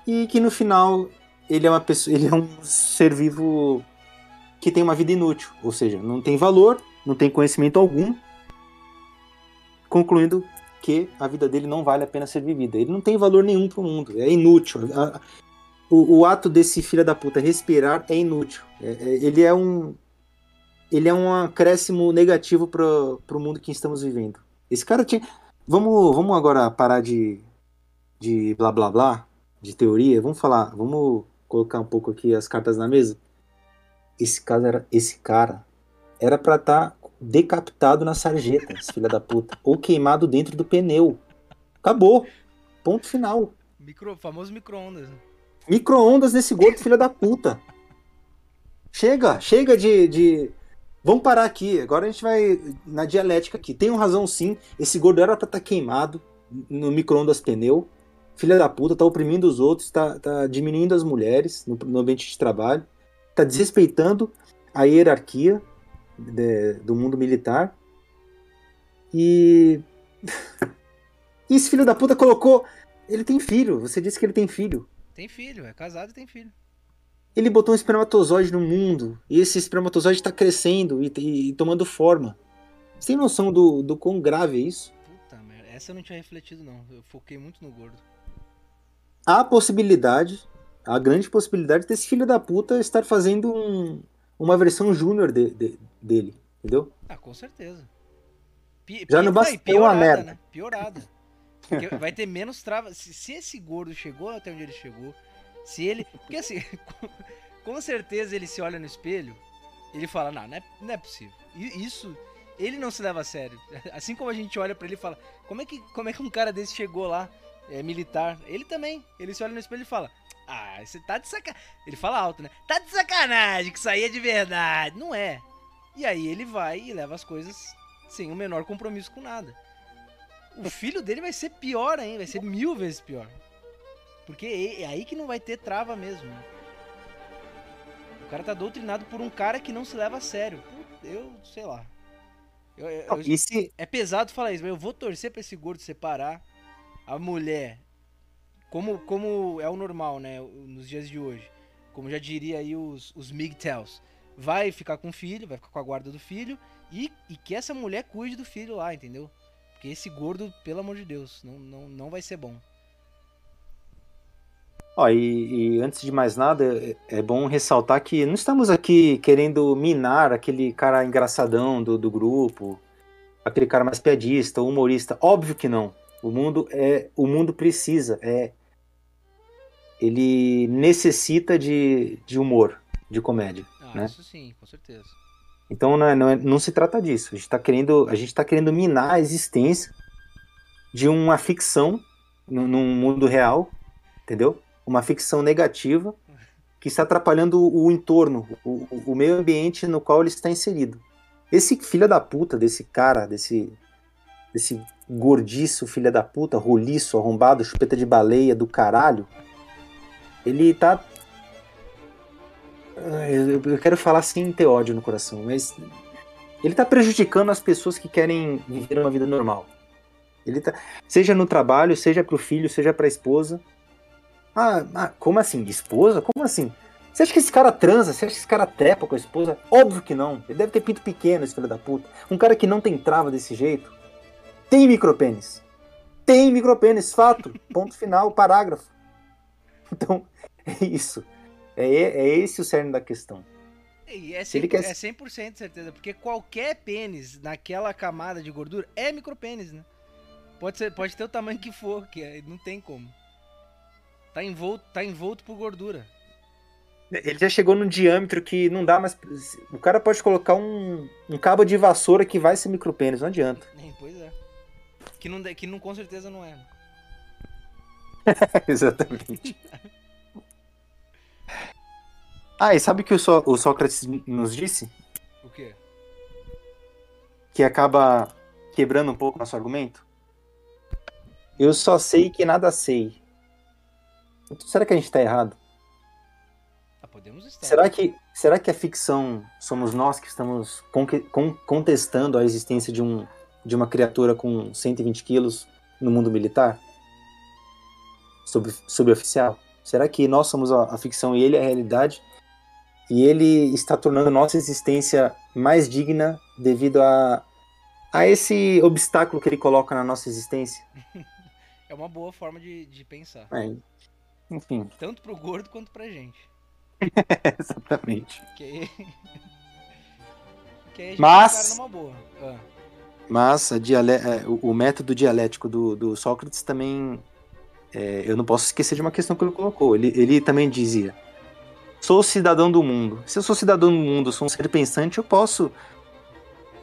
E que no final ele é uma pessoa. Ele é um ser vivo que tem uma vida inútil. Ou seja, não tem valor, não tem conhecimento algum. Concluindo que a vida dele não vale a pena ser vivida. Ele não tem valor nenhum pro mundo. É inútil. O, o, ato desse filho da puta respirar é inútil. É, é, ele é um, ele é um acréscimo negativo para o mundo que estamos vivendo. Esse cara tinha. Vamos, vamos agora parar de, de blá blá blá, de teoria. Vamos falar, vamos colocar um pouco aqui as cartas na mesa. Esse cara era, esse cara era para estar tá decapitado na sarjeta, filha da puta, ou queimado dentro do pneu. Acabou. Ponto final. Micro, famoso micro-ondas. Micro-ondas nesse gordo, filho da puta. Chega, chega de, de. Vamos parar aqui. Agora a gente vai na dialética aqui. Tem razão sim. Esse gordo era pra estar tá queimado no micro-ondas pneu. Filha da puta, tá oprimindo os outros, tá, tá diminuindo as mulheres no, no ambiente de trabalho, tá desrespeitando a hierarquia de, do mundo militar. E. e esse filho da puta colocou. Ele tem filho, você disse que ele tem filho. Tem filho, é casado e tem filho. Ele botou um espermatozoide no mundo, e esse espermatozoide está crescendo e, e, e, tomando forma. Você tem noção do, do quão grave é isso? Puta merda, essa eu não tinha refletido não, eu foquei muito no gordo. Há a possibilidade, a grande possibilidade desse filho da puta estar fazendo um, uma versão júnior de, de, dele, entendeu? Ah, com certeza. Pi, Já não basta uma merda. Né? Piorada. Porque vai ter menos travas. Se, se, esse gordo chegou até onde ele chegou, se ele. Porque assim, com certeza ele se olha no espelho, ele fala: Não, não é, não é possível. Isso. Ele não se leva a sério. Assim como a gente olha para ele e fala: como é, que, como é que um cara desse chegou lá, é, militar? Ele também. Ele se olha no espelho e fala: Ah, você tá de sacanagem. Ele fala alto, né? Tá de sacanagem, que isso aí é de verdade. Não é. E aí ele vai e leva as coisas sem o menor compromisso com nada. O filho dele vai ser pior ainda, vai ser mil vezes pior. Porque é, é aí que não vai ter trava mesmo. Né? O cara tá doutrinado por um cara que não se leva a sério. Eu, sei lá. Eu, eu, não, se... É pesado falar isso, mas eu vou torcer pra esse gordo separar a mulher. Como, como é o normal, né? Nos dias de hoje. Como já diria aí os, os MGTOWs. Vai ficar com o filho, vai ficar com a guarda do filho. E, e que essa mulher cuide do filho lá, entendeu? Porque esse gordo, pelo amor de Deus, não, não, não vai ser bom. Ó, e, e, antes de mais nada, é, é, bom ressaltar que não estamos aqui querendo minar aquele cara engraçadão do, do grupo, aquele cara mais piadista, humorista. Óbvio que não. O mundo é, o mundo precisa, é, ele necessita de, de humor, de comédia. Ah, né? isso sim, com certeza. Então não, é, não, é, não se trata disso. A gente está querendo, tá querendo minar a existência de uma ficção num mundo real, entendeu? Uma ficção negativa que está atrapalhando o, o entorno, o, o, meio ambiente no qual ele está inserido. Esse filho da puta, desse cara, desse, desse gordiço filho da puta, roliço, arrombado, chupeta de baleia do caralho, ele tá eu, quero falar sem ter ódio no coração, mas ele tá prejudicando as pessoas que querem viver uma vida normal. Ele tá, seja no trabalho, seja pro filho, seja pra esposa. Ah, ah, como assim? Esposa? Como assim? Você acha que esse cara transa? Você acha que esse cara trepa com a esposa? Óbvio que não. Ele deve ter pinto pequeno, esse filho da puta. Um cara que não tem trava desse jeito. Tem micropênis. Tem micropênis, fato. Ponto final, parágrafo. Então, é isso. É, é esse o cerne da questão. E é, 100%, quer... é 100% certeza, porque qualquer pênis naquela camada de gordura é micropênis, né? Pode, ser, pode ter o tamanho que for, que é, não tem como. Tá envolto, tá envolto por gordura. Ele já chegou num diâmetro que não dá mais. O cara pode colocar um, um cabo de vassoura que vai ser micropênis, não adianta. É, pois é. Que, não, que não, com certeza não é. Né? Exatamente. Ah, e sabe o que o, so o Sócrates nos disse? O quê? Que acaba quebrando um pouco nosso argumento? Eu só sei que nada sei. Então, será que a gente está errado? Ah, podemos estar. Será que, será que a ficção somos nós que estamos con con contestando a existência de, um, de uma criatura com 120 quilos no mundo militar? Sub, suboficial? Será que nós somos a, a ficção e ele é a realidade? E ele está tornando nossa existência mais digna devido a, a esse obstáculo que ele coloca na nossa existência. É uma boa forma de, de pensar. É, enfim. Tanto pro gordo quanto pra gente. Exatamente. Que que a Mas... Ah. Mas diale... É, o, método dialético do, do Sócrates também. É, eu não posso esquecer de uma questão que ele colocou. Ele, ele também dizia: sou cidadão do mundo. Se eu sou cidadão do mundo, sou um ser pensante, eu posso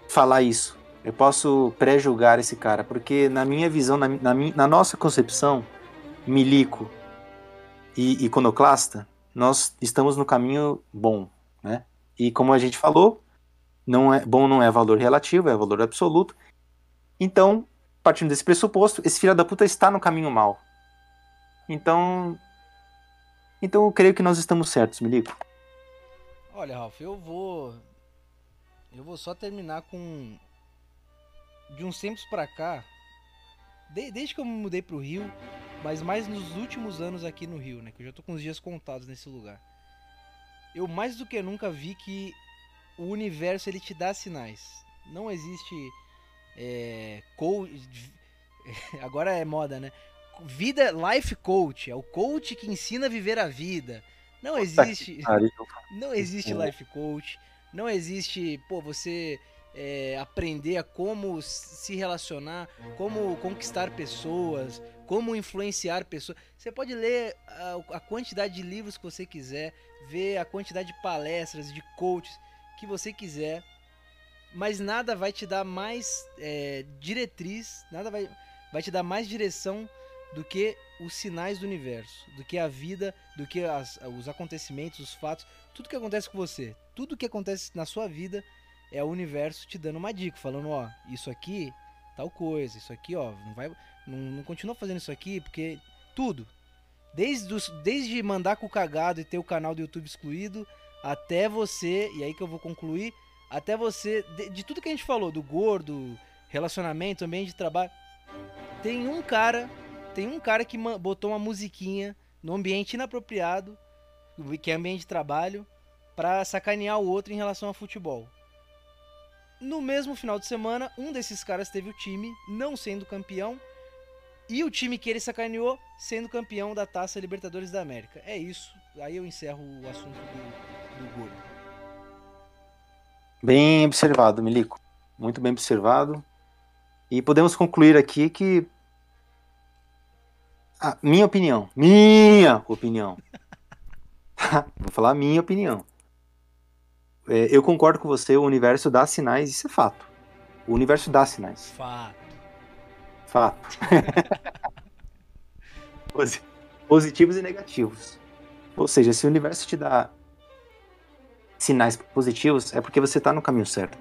falar isso. Eu posso pré-julgar esse cara, porque na minha visão, na, na, na nossa concepção, Milico e iconoclasta, nós estamos no caminho bom, né? E como a gente falou, não é bom não é valor relativo, é valor absoluto. Então, partindo desse pressuposto, esse filho da puta está no caminho mal. Então, então eu creio que nós estamos certos, Milico. Olha, Ralf, eu vou eu vou só terminar com de uns tempos para cá, de, desde que eu me mudei pro Rio, mas mais nos últimos anos aqui no Rio, né, que eu já tô com os dias contados nesse lugar. Eu mais do que nunca vi que o universo ele te dá sinais. Não existe é, agora é moda, né? Vida life coach, é o coach que ensina a viver a vida. Não existe, não existe life coach, não existe, pô, você é, aprender a como se relacionar, como conquistar pessoas, como influenciar pessoas. Você pode ler a, a, quantidade de livros que você quiser, ver a quantidade de palestras, de coaches que você quiser, mas nada vai te dar mais é, diretriz, nada vai, vai te dar mais direção do que os sinais do universo, do que a vida, do que as, os acontecimentos, os fatos, tudo que acontece com você, tudo que acontece na sua vida é o universo te dando uma dica, falando, ó, isso aqui, tal coisa, isso aqui, ó, não vai, não, não continua fazendo isso aqui, porque tudo, desde, os, desde mandar com o cagado e ter o canal do YouTube excluído, até você, e aí que eu vou concluir, até você, de, de tudo que a gente falou, do gordo, relacionamento, ambiente de trabalho, tem um cara, tem um cara que botou uma musiquinha no ambiente inapropriado, que é ambiente de trabalho, para sacanear o outro em relação a futebol. No mesmo final de semana, um desses caras teve o time não sendo campeão e o time que ele sacaneou sendo campeão da Taça Libertadores da América. É isso. Aí eu encerro o assunto do, do gordo. Bem observado, Milico. Muito bem observado. E podemos concluir aqui que. A minha opinião. Minha opinião. Vou falar a minha opinião. É, eu concordo com você, o universo dá sinais, isso é fato. O universo dá sinais. Fato. Fato. Positivos e negativos. Ou seja, se o universo te dá sinais positivos, é porque você está no caminho certo.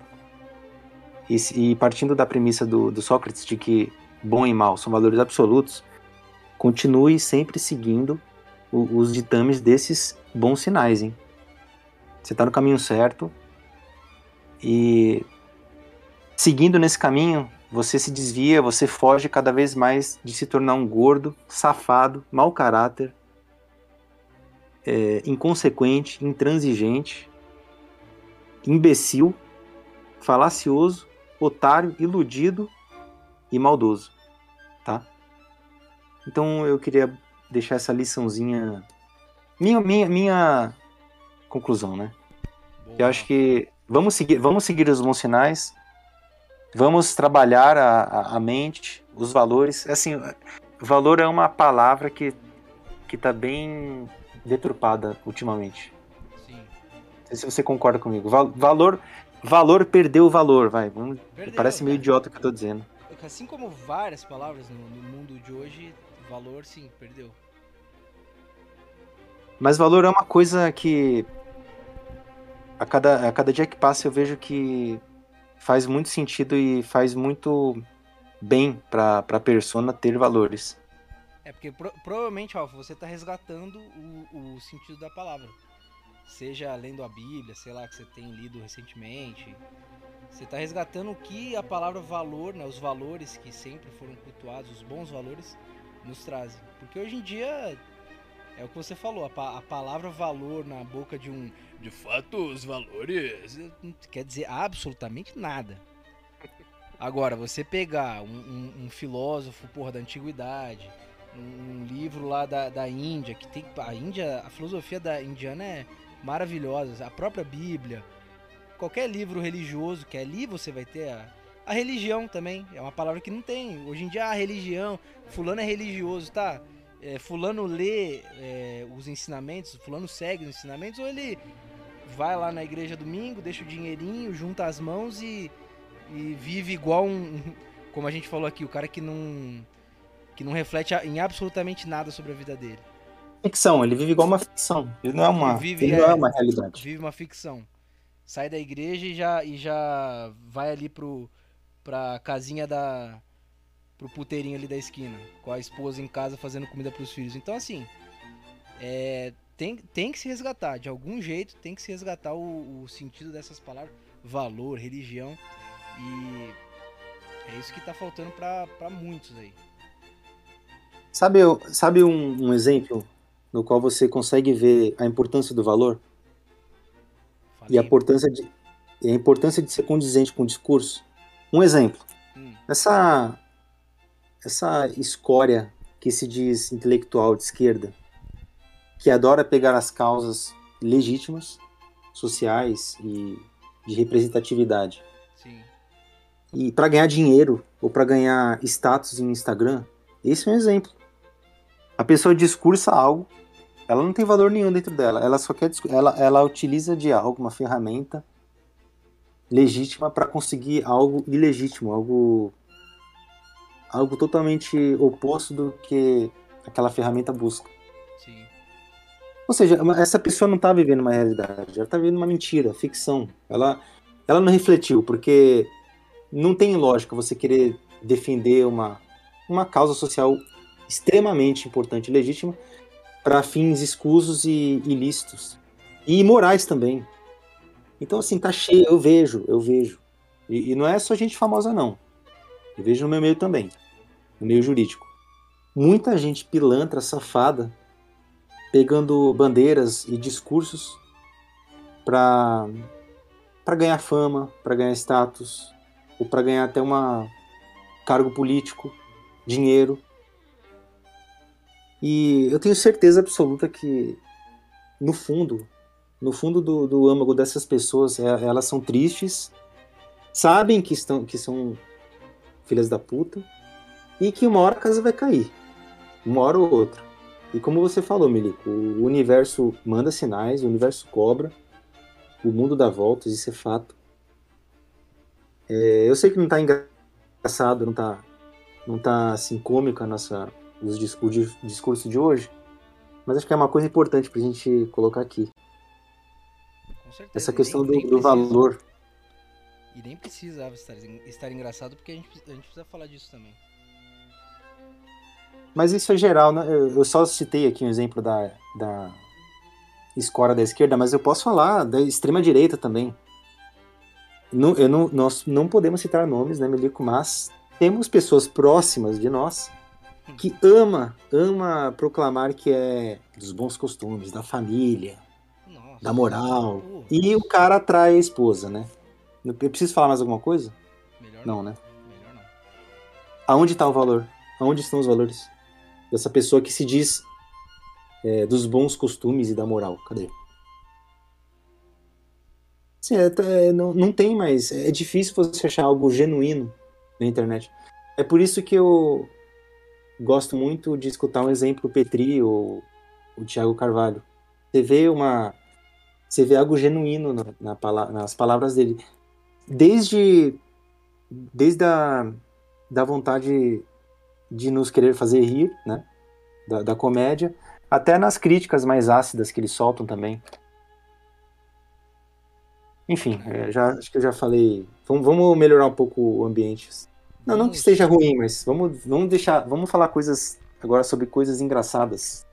E, e partindo da premissa do, do, Sócrates de que bom e mal são valores absolutos, continue sempre seguindo o, os ditames desses bons sinais, hein? Você está no caminho certo e seguindo nesse caminho, você se desvia, você foge cada vez mais de se tornar um gordo, safado, mau caráter, é, inconsequente, intransigente imbecil, falacioso, otário, iludido e maldoso? Então eu queria deixar essa liçãozinha, minha minha minha conclusão, né? Boa. Eu acho que vamos seguir vamos seguir os bons sinais, vamos trabalhar a, a, a mente, os valores. Assim, valor é uma palavra que que tá bem deturpada ultimamente sei se você concorda comigo. Val valor, valor perdeu o valor, vai. Perdeu, Parece meio idiota o que eu tô dizendo. Assim como várias palavras no, no mundo de hoje, valor sim, perdeu. Mas valor é uma coisa que a cada, a cada dia que passa eu vejo que faz muito sentido e faz muito bem pra, pra persona ter valores. É porque pro, provavelmente, Ralf, você tá resgatando o, o sentido da palavra seja lendo a Bíblia, sei lá, que você tem lido recentemente. Você está resgatando o que a palavra valor, né, os valores que sempre foram cultuados, os bons valores, nos trazem. Porque hoje em dia, é o que você falou, a, pa a palavra valor na boca de um. De fato, os valores. Não quer dizer absolutamente nada. Agora, você pegar um, um, um filósofo, porra, da antiguidade, um, um livro lá da, da Índia, que tem. A Índia, a filosofia da indiana é maravilhosas. A própria Bíblia, qualquer livro religioso que é ali, você vai ter a, a religião também. É uma palavra que não tem. Hoje em dia, a religião, fulano é religioso, tá? É, fulano lê é, os ensinamentos, fulano segue os ensinamentos, ou ele vai lá na igreja domingo, deixa o dinheirinho, junta as mãos e, e vive igual um. Como a gente falou aqui, o cara que não. que não reflete em absolutamente nada sobre a vida dele. ficção, ele vive igual uma ficção. Ele não é uma, Ele vive, ele não é, é uma realidade. Vive uma ficção. Sai da igreja e já, e já vai ali pro, pra casinha da. pro puteirinho ali da esquina. Com a esposa em casa fazendo comida pros filhos. Então, assim. É, tem, tem que se resgatar. De algum jeito tem que se resgatar o, o sentido dessas palavras. Valor, religião. E. É isso que tá faltando pra, pra muitos aí. Sabe, sabe um, um exemplo no qual você consegue ver a importância do valor? Falei. e a importância de e a importância de ser condizente com o discurso. Um exemplo, Hum, essa essa escória que se diz intelectual de esquerda, que adora pegar as causas legítimas, sociais e de representatividade sim. e para ganhar dinheiro ou para ganhar status em Instagram, esse é um exemplo. A pessoa discursa algo, ela não tem valor nenhum dentro dela, ela só quer ela, ela utiliza de algo, uma ferramenta legítima para conseguir algo ilegítimo, algo algo totalmente oposto do que aquela ferramenta busca. Sim. Ou seja, essa pessoa não está vivendo uma realidade, ela está vivendo uma mentira, ficção. Ela, ela não refletiu, porque não tem lógica você querer defender uma, uma causa social extremamente importante e legítima para fins escusos e ilícitos. E imorais também. Então, assim, tá cheio, eu vejo, eu vejo. E, e não é só gente famosa, não. Eu vejo no meu meio também, no meio jurídico. Muita gente pilantra, safada, pegando bandeiras e discursos para para ganhar fama, para ganhar status, ou para ganhar até uma cargo político, dinheiro. E eu tenho certeza absoluta que no fundo, no fundo do, do âmago dessas pessoas, é- elas são tristes, sabem que estão que são filhas da puta e que uma hora a casa vai cair, uma hora ou outra. E como você falou, Milico, o universo manda sinais, o universo cobra, o mundo dá voltas, isso é fato. É, eu sei que não tá engraçado, não tá, não tá assim cômico a nossa, os dis- o di- discurso de hoje, mas acho que é uma coisa importante pra gente colocar aqui. Com certeza. Essa questão do, do valor. E nem precisava estar, estar engraçado, porque a gente, a gente precisa falar disso também. Mas isso é geral, né? Eu eu só citei aqui um exemplo da, da escória da esquerda, mas eu posso falar da extrema direita também. Não, eu não, nós não podemos citar nomes, né, Melico? Mas temos pessoas próximas de nós que ama, ama proclamar que é dos bons costumes, da família, Nossa. da moral. E o cara atrai a esposa, né? Eu preciso falar mais alguma coisa? melhor Não, né? Melhor não. Aonde está o valor? Aonde estão os valores dessa pessoa que se diz é, dos bons costumes e da moral? Cadê? Sim, é, é, não, não tem mais. É difícil você achar algo genuíno na internet. É por isso que eu gosto muito de escutar um exemplo Petri ou o Thiago Carvalho. Você vê uma, você vê algo genuíno na, na pala- nas palavras dele, desde desde a da vontade de nos querer fazer rir, né? Da, da comédia, até nas críticas mais ácidas que eles soltam também. Enfim, é, já, acho que eu já falei. Vamos, vamos melhorar um pouco o ambiente. Não, não que esteja ruim, mas vamos, vamos deixar. Vamos falar coisas agora sobre coisas engraçadas.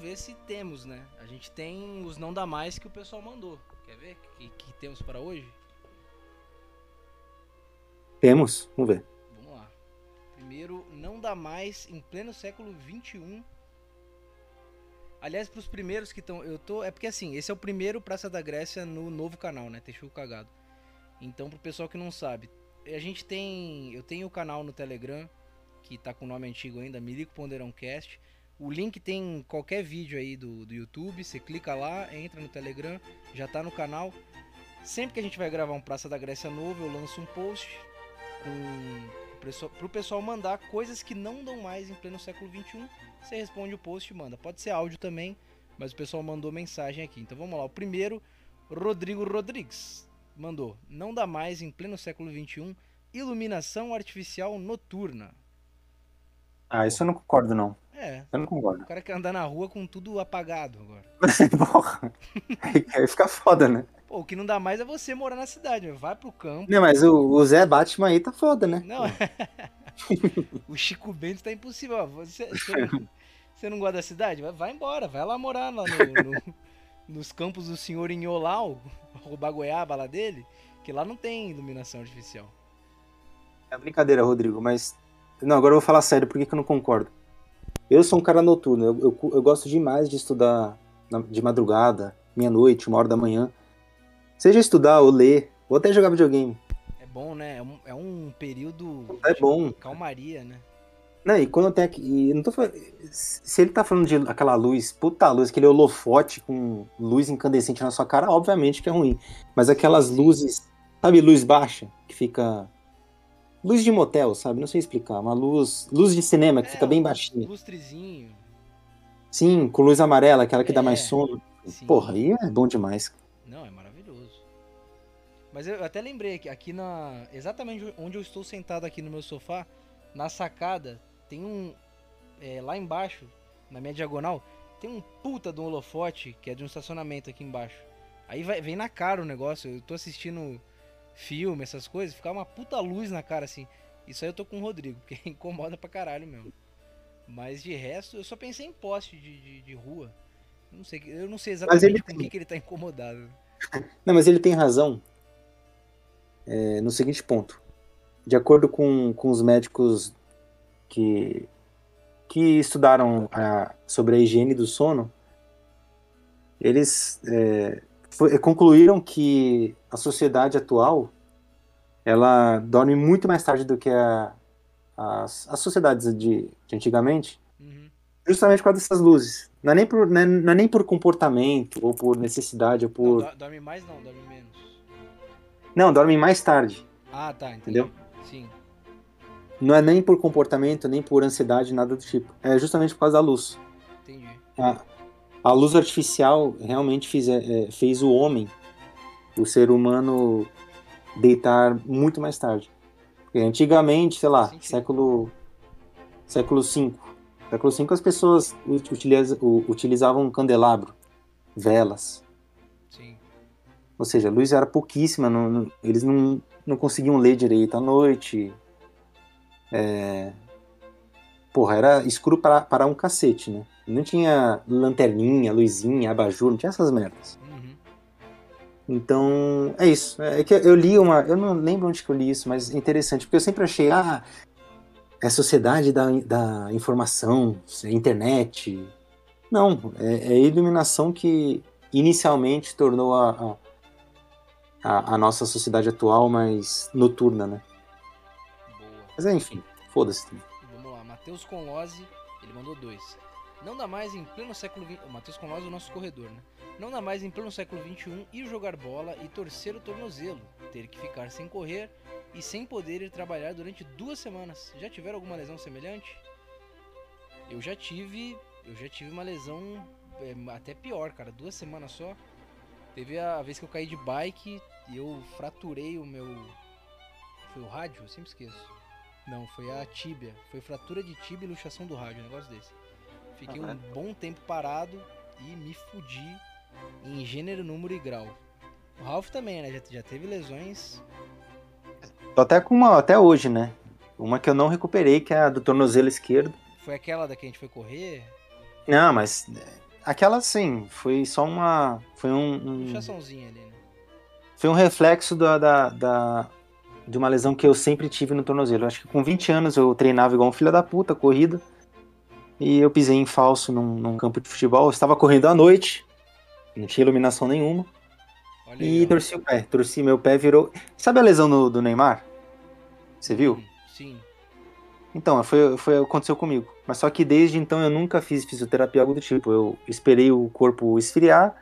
Vamos ver se temos, né? A gente tem os não dá mais que o pessoal mandou. Quer ver? Que, que temos para hoje? Temos? Vamos ver. Vamos lá. Primeiro, não dá mais em pleno século XXI. Aliás, pros primeiros que estão. Eu tô. É porque assim, esse é o primeiro Praça da Grécia no novo canal, né? Texugo Cagado. Então, pro pessoal que não sabe, a gente tem. Eu tenho o canal no Telegram, que tá com o nome antigo ainda, Milico Ponderão Cast. O link tem em qualquer vídeo aí do, do YouTube. Você clica lá, entra no Telegram, já tá no canal. Sempre que a gente vai gravar um Praça da Grécia novo, eu lanço um post com pessoal- pro pessoal mandar coisas que não dão mais em pleno século XXI. Você responde o post e manda. Pode ser áudio também, mas o pessoal mandou mensagem aqui. Então vamos lá. O primeiro, Rodrigo Rodrigues mandou: Não dá mais em pleno século XXI iluminação artificial noturna. Ah, isso eu não concordo, não. É. Eu não concordo. O cara quer andar na rua com tudo apagado agora. Porra. Aí, aí fica foda, né? Pô, o que não dá mais é você morar na cidade. meu. Vai pro campo. Não, mas o, o Zé Batman aí tá foda, né? Não, o Chico Bento tá impossível. Você, você, não, você não gosta da cidade? Vai, vai embora, vai lá morar lá no- no- nos campos do senhor Inholau, roubar goiaba lá dele, que lá não tem iluminação artificial. É brincadeira, Rodrigo, mas. Não, agora eu vou falar sério, por que, que eu não concordo? Eu sou um cara noturno, eu, eu, eu gosto demais de estudar na- de madrugada, meia-noite, uma hora da manhã. Seja estudar ou ler, ou até jogar videogame. É bom, né? É um, é um período É de bom. calmaria, né? Não, e quando tenho aqui. não tô falando. Se ele tá falando de aquela luz, puta luz, aquele holofote com luz incandescente na sua cara, obviamente que é ruim. Mas aquelas luzes, sabe, luz baixa, que fica. Luz de motel, sabe? Não sei explicar. Uma luz. Luz de cinema que É, fica bem baixinha. Lustrezinho. Sim, com luz amarela, aquela que dá É, mais sono. sim. Porra, aí é bom demais. Não, é maravilhoso. Mas eu até lembrei que aqui na. Exatamente onde eu estou sentado aqui no meu sofá, na sacada, tem um. é, lá embaixo, na minha diagonal, tem um puta de um holofote que é de um estacionamento aqui embaixo. Aí vai- vem na cara o negócio. Eu tô assistindo filme, essas coisas, fica uma puta luz na cara assim. Isso aí eu tô com o Rodrigo, porque incomoda pra caralho mesmo. Mas de resto, eu só pensei em poste de, de, de rua. Não sei, eu não sei exatamente ele com o que, que ele tá incomodado. Não, mas ele tem razão é, no seguinte ponto. De acordo com, com os médicos que, que estudaram a- sobre a higiene do sono, eles é, foi- concluíram que a sociedade atual ela dorme muito mais tarde do que a- as, as sociedades de, de antigamente, Uhum. justamente por causa dessas luzes. Não é, nem por, não é- não é nem por comportamento, ou por necessidade, ou Não, por. do- dorme mais não, dorme menos. Não, dormem mais tarde. Ah, tá, entendi. Entendeu? Sim. Não é nem por comportamento, nem por ansiedade, nada do tipo. É justamente por causa da luz. Entendi. A, a luz artificial realmente fiz, é, é, fez o homem, o ser humano, deitar muito mais tarde. Porque antigamente, sei lá, Sentido. século século V. Século V as pessoas utiliza- utilizavam um candelabro, velas. Sim. Ou seja, a luz era pouquíssima, não- não- eles não, não conseguiam ler direito à noite. É... Porra, era escuro para, para um cacete, né? Não tinha lanterninha, luzinha, abajur, não tinha essas merdas. Uhum. Então, é isso. É que eu li uma. Eu não lembro onde que eu li isso, mas é interessante, porque eu sempre achei, ah, é a sociedade da, da informação, é internet. Não, é, é a iluminação que inicialmente tornou a, a, a, nossa sociedade atual mais noturna, né? Boa. Mas enfim, foda-se. também. Vamos lá, Matheus Conlose, ele mandou dois. Não dá mais em pleno século XX. O Matheus Conlose é o nosso corredor, né? Não dá mais em pleno século XXI ir jogar bola e torcer o tornozelo. Ter que ficar sem correr e sem poder ir trabalhar durante duas semanas. Já tiveram alguma lesão semelhante? Eu já tive. Eu já tive uma lesão é, até pior, cara. Duas semanas só. Teve a vez que eu caí de bike e eu fraturei o meu. Foi o rádio? Eu sempre esqueço. Não, foi a tíbia. Foi fratura de tíbia e luxação do rádio, um negócio desse. Fiquei um bom tempo parado e me fudi em gênero, número e grau. O Ralph também, né? Já, já teve lesões. Tô até com uma, até hoje, né? Uma que eu não recuperei, que é a do tornozelo esquerdo. Foi aquela da que a gente foi correr? Não, mas é, aquela sim, foi só uma. Foi um. um- Luxaçãozinha ali, né? foi um reflexo da, da, da- de uma lesão que eu sempre tive no tornozelo. Acho que com 20 anos eu treinava igual um filho da puta, corrida. E eu pisei em falso num, num campo de futebol. Eu estava correndo à noite, não tinha iluminação nenhuma. Olha E aí, ó. torci o pé. Torci meu pé, virou. Sabe a lesão no- do Neymar? Você viu? Sim. Então, foi, foi aconteceu comigo. Mas só que desde então eu nunca fiz fisioterapia algo do tipo. Eu esperei o corpo esfriar,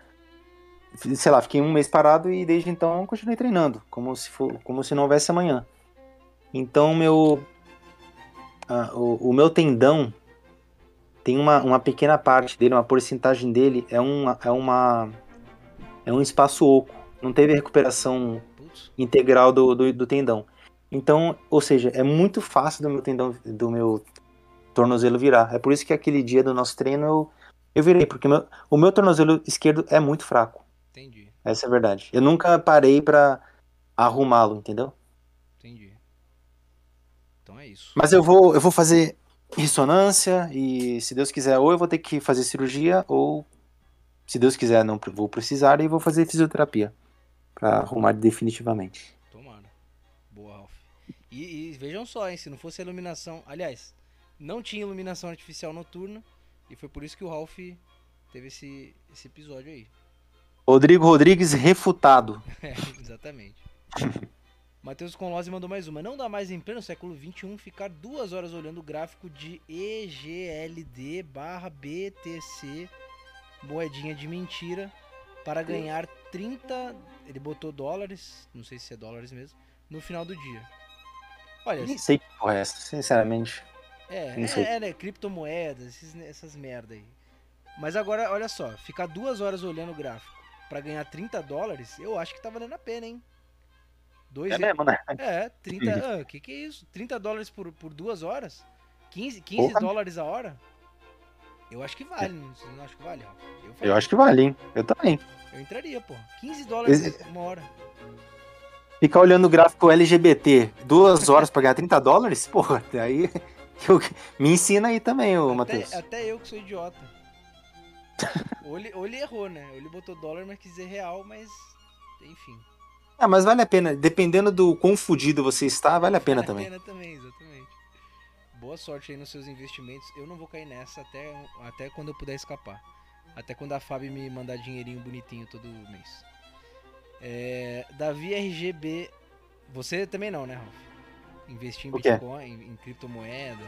sei lá, fiquei um mês parado e desde então eu continuei treinando, como se, for, como se não houvesse amanhã. Então, meu. ah, o, o meu tendão tem uma, uma pequena parte dele, uma porcentagem dele é, uma, é uma. É um espaço oco. Não teve recuperação integral do, do, do tendão. Então, ou seja, é muito fácil do meu tendão, do meu tornozelo virar. É por isso que aquele dia do nosso treino eu, eu virei, porque meu, o meu tornozelo esquerdo é muito fraco. Entendi, Essa é a verdade. Eu nunca parei pra arrumá-lo, entendeu? entendi. Então é isso. Mas eu vou, eu vou fazer ressonância e se Deus quiser, ou eu vou ter que fazer cirurgia, ou se Deus quiser, não vou precisar e vou fazer fisioterapia pra arrumar definitivamente. Tomara. Boa, Ralph. E, e vejam só, hein, se não fosse a iluminação. Aliás, não tinha iluminação artificial noturna. E foi por isso que o Ralph teve esse, esse episódio aí. Rodrigo Rodrigues refutado. É, exatamente. Matheus Conlose mandou mais uma. Não dá mais em pleno século XXI ficar duas horas olhando o gráfico de EGLD barra BTC, moedinha de mentira, para ganhar 30. Ele botou dólares, não sei se é dólares mesmo, no final do dia. Olha, Nem sei que porra é essa, sinceramente. é, é, é, né? Criptomoedas, esses- essas merda aí. Mas agora, olha só, ficar duas horas olhando o gráfico pra ganhar 30 dólares, eu acho que tá valendo a pena, hein? Dois, É mesmo, né? é, 30. Ah, que que é isso? 30 dólares por, por duas horas? 15, 15 Porra. dólares a hora? Eu acho que vale, não, não acha que vale? Eu, Eu acho que vale, hein? Eu também. eu entraria, pô. 15 dólares Esse- uma hora. Ficar olhando o gráfico LGBT duas horas pra ganhar 30 dólares? Porra, aí eu- me ensina aí também, ô Matheus. Até, até eu que sou idiota. ou, ele, ou ele errou, né? Ou ele botou dólar, mas quis dizer real, mas. Enfim. Ah, mas vale a pena. Dependendo do quão fudido você está, vale a pena Vale também. a pena também, exatamente. Boa sorte aí nos seus investimentos. Eu não vou cair nessa até, até quando eu puder escapar. Até quando a Fábio me mandar dinheirinho bonitinho todo mês. É, Davi RGB. Você também não, né, Ralf? Investir em? Bitcoin, em, em criptomoeda.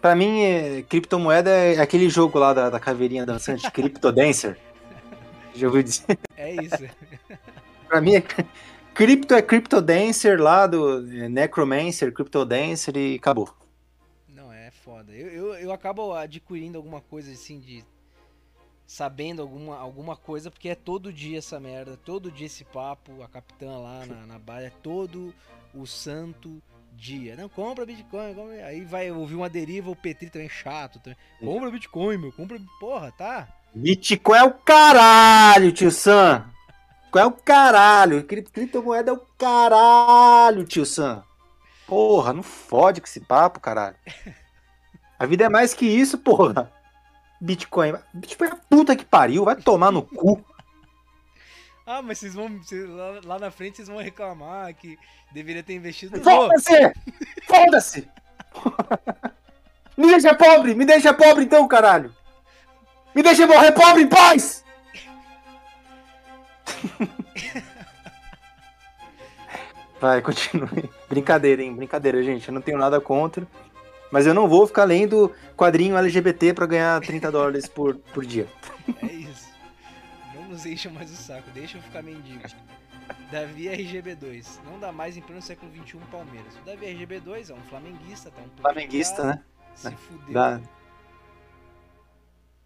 Pra mim, é, criptomoeda é aquele jogo lá da, da caveirinha dançante, Cryptodancer. Já ouviu dizer? É isso. Pra mim, é, cripto é Cryptodancer lá do é, Necromancer, Cryptodancer e acabou. Não, é foda. Eu, eu, eu acabo adquirindo alguma coisa assim de. Sabendo alguma, alguma coisa, porque é todo dia essa merda, todo dia esse papo, a capitã lá na, na baia, é todo o santo dia. Não, compra Bitcoin, compra... aí vai ouvir uma deriva, o Petri também é chato também. Compra Bitcoin, meu, compra. Porra, tá? Bitcoin é o caralho, tio Sam. Bitcoin é o caralho. Cri- Criptomoeda é o caralho, tio Sam. Porra, não fode com esse papo, caralho. A vida é mais que isso, porra. Bitcoin. Bitcoin é a puta que pariu. Vai tomar no cu. Ah, mas vocês vão. vocês- lá, lá na frente vocês vão reclamar que deveria ter investido. Vou. Foda-se! Foda-se! Me deixa pobre! Me deixa pobre então, caralho! Me deixa morrer pobre em paz! Vai, continue. Brincadeira, hein? Brincadeira, gente. Eu não tenho nada contra. Mas eu não vou ficar lendo quadrinho LGBT pra ganhar 30 dólares por, por dia. É isso. Não nos encha mais o saco, deixa eu ficar mendigo. Davi RGB2. Não dá mais em pleno século XXI Palmeiras. O Davi RGB2 é um flamenguista, tá um Flamenguista, né? Se fudeu. Dá-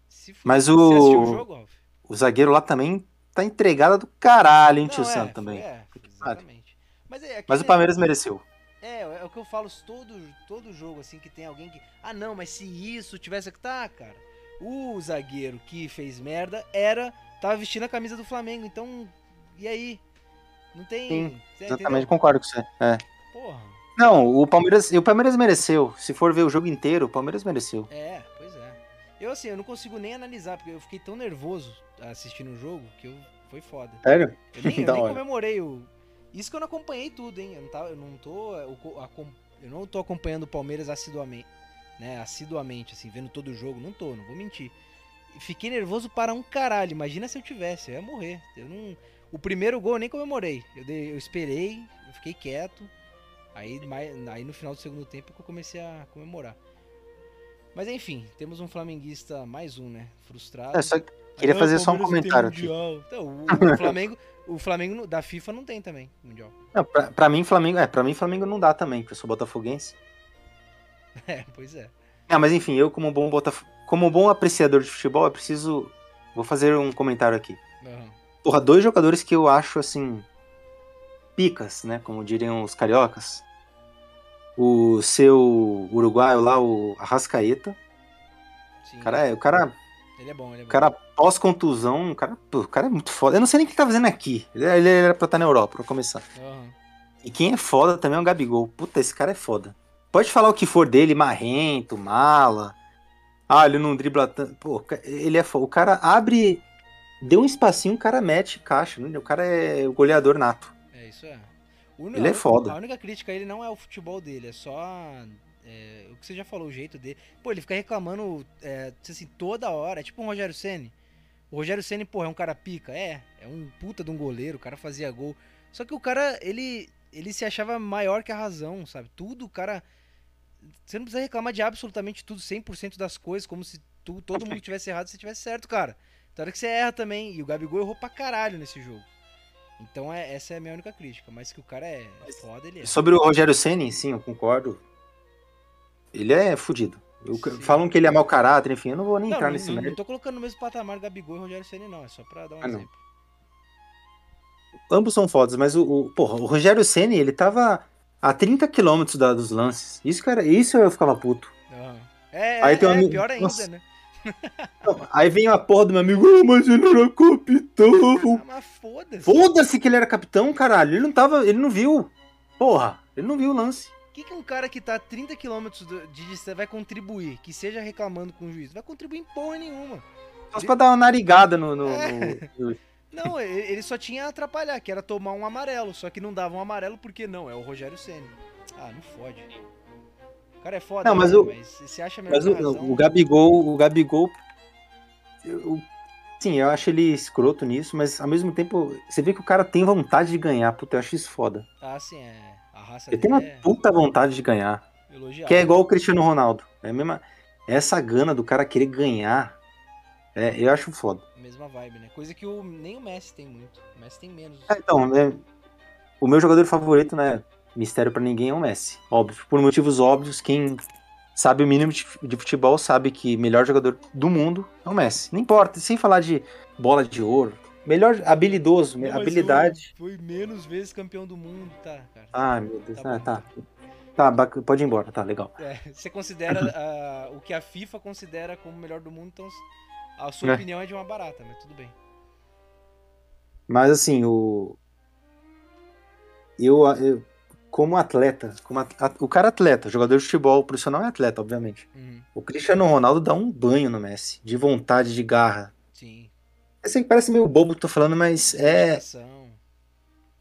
Se fudeu. Mas o- o jogo? O zagueiro lá também tá entregado do caralho, hein, tio é, Sam, foi- também. É, exatamente. Mas, é, Mas o aquele- Palmeiras mereceu. É, é o que eu falo, todo, todo jogo assim que tem alguém que. Ah não, mas se isso tivesse. Tá, cara. O zagueiro que fez merda era. Tava vestindo a camisa do Flamengo, então. E aí? Não tem. Sim, Exatamente, entendeu? concordo com você. É. Porra. Não, o Palmeiras, o Palmeiras mereceu. Se for ver o jogo inteiro, o Palmeiras mereceu. É, é. Eu assim, eu não consigo nem analisar, porque eu fiquei tão nervoso assistindo o jogo que eu. Foi foda. Sério? Eu nem, eu nem comemorei o. Isso que eu não acompanhei tudo, hein? Eu não, tava, eu não tô. Eu, não tô acompanhando o Palmeiras assiduamente. Né? Assiduamente, assim, vendo todo o jogo. Não tô, não vou mentir. Fiquei nervoso para um caralho. Imagina se eu tivesse, eu ia morrer. Eu não. O primeiro gol eu nem comemorei. Eu, dei- eu esperei, eu fiquei quieto. Aí, mais, aí no final do segundo tempo que eu comecei a comemorar. Mas enfim, temos um flamenguista, mais um, né? Frustrado. É, só queria fazer só um comentário aqui. Então, o, o Flamengo, o Flamengo da FIFA não tem também mundial. Não, pra, pra mim, Flamengo. É, pra mim, Flamengo não dá também, porque eu sou botafoguense. É, pois é. Ah, mas enfim, eu, como bom botaf... como bom apreciador de futebol, eu preciso. Vou fazer um comentário aqui. Aham. Porra, dois jogadores que eu acho assim. picas, né? Como diriam os cariocas. O seu uruguaio lá, o Arrascaeta. Sim. O cara é, o cara, Ele é bom, ele é o bom. cara pós-contusão, o cara, o cara é muito foda. Eu não sei nem o que ele tá fazendo aqui. Ele, ele era pra estar na Europa, pra começar. Aham. E quem é foda também é o Gabigol. Puta, esse cara é foda. Pode falar o que for dele, marrento, mala. Ah, ele não dribla tanto. Pô, ele é foda. O cara abre, deu um espacinho, o cara mete caixa. né? O cara é o goleador nato. É, isso é. O- Ele é a- foda. A única crítica a ele não é o futebol dele, é só é, o que você já falou, o jeito dele. Pô, ele fica reclamando é, assim, toda hora. É tipo um Rogério Ceni. O Rogério Ceni, pô, é um cara pica. É, é um puta de um goleiro, o cara fazia gol. Só que o cara, ele, ele se achava maior que a razão, sabe? Tudo, o cara. Você não precisa reclamar de absolutamente tudo, 100% das coisas, como se tu, todo mundo tivesse errado e você tivesse certo, cara. Então hora que você erra também. E o Gabigol errou pra caralho nesse jogo. Então é, essa é a minha única crítica. Mas que o cara é foda, ele é. Sobre o Rogério Ceni, sim, eu concordo. Ele é fudido. Eu- falam que ele é mau caráter, enfim, eu não vou nem Não, entrar não, nesse não, não mérito. tô colocando no mesmo patamar Gabigol e Rogério Ceni não, é só pra dar um Ah, não. exemplo. Ambos são fodas, mas o, o, porra, o Rogério Ceni, ele tava a 30 quilômetros da- dos lances. Isso, cara, isso eu ficava puto. Aham. É, Aí é, tem um é, amigo- pior ainda, Nossa. né? Aí vem a porra do meu amigo, "Ah, mas ele era capitão. Ah, foda-se. Foda-se que ele era capitão, caralho. Ele não tava, ele não viu. Porra, ele não viu o lance. O que, que um cara que tá a 30 km de distância vai contribuir? Que seja reclamando com o juiz? Vai contribuir em porra nenhuma. Só pra dar uma narigada no. no- É. no- Não, ele só tinha a atrapalhar, que era tomar um amarelo. Só que não dava um amarelo porque não, é o Rogério Ceni. Ah, não fode. O cara é foda, Não, mas né? o- mas você acha melhor Mas o, razão, o Gabigol, o Gabigol. eu- sim, eu acho ele escroto nisso, mas ao mesmo tempo, você vê que o cara tem vontade de ganhar. Puta, eu acho isso foda. Ah, sim, é. A raça Ele tem uma é puta vontade de ganhar. elogiável. Que é igual o Cristiano Ronaldo. É a mesma. Essa gana do cara querer ganhar. É, eu acho foda. Mesma vibe, né? Coisa que o, nem o Messi tem muito. O Messi tem menos. É, então, é, o meu jogador favorito, né? Mistério pra ninguém é o Messi. Óbvio. Por motivos óbvios, quem sabe o mínimo de futebol sabe que melhor jogador do mundo é o Messi. Não importa, sem falar de bola de ouro. Melhor habilidoso, Não, habilidade. Foi, foi menos vezes campeão do mundo, tá, cara. Ah, meu Deus. Tá Ah, tá. Tá, pode ir embora, tá legal. É, você considera ah, o que a FIFA considera como o melhor do mundo, então a sua É. opinião é de uma barata, mas tudo bem. Mas assim, o. Eu, eu- como atleta, como at- o cara é atleta, jogador de futebol profissional é atleta, obviamente. Uhum, O Cristiano Ronaldo dá um banho no Messi, de vontade, de garra. sim. Sei que parece meio bobo que tô falando, mas é.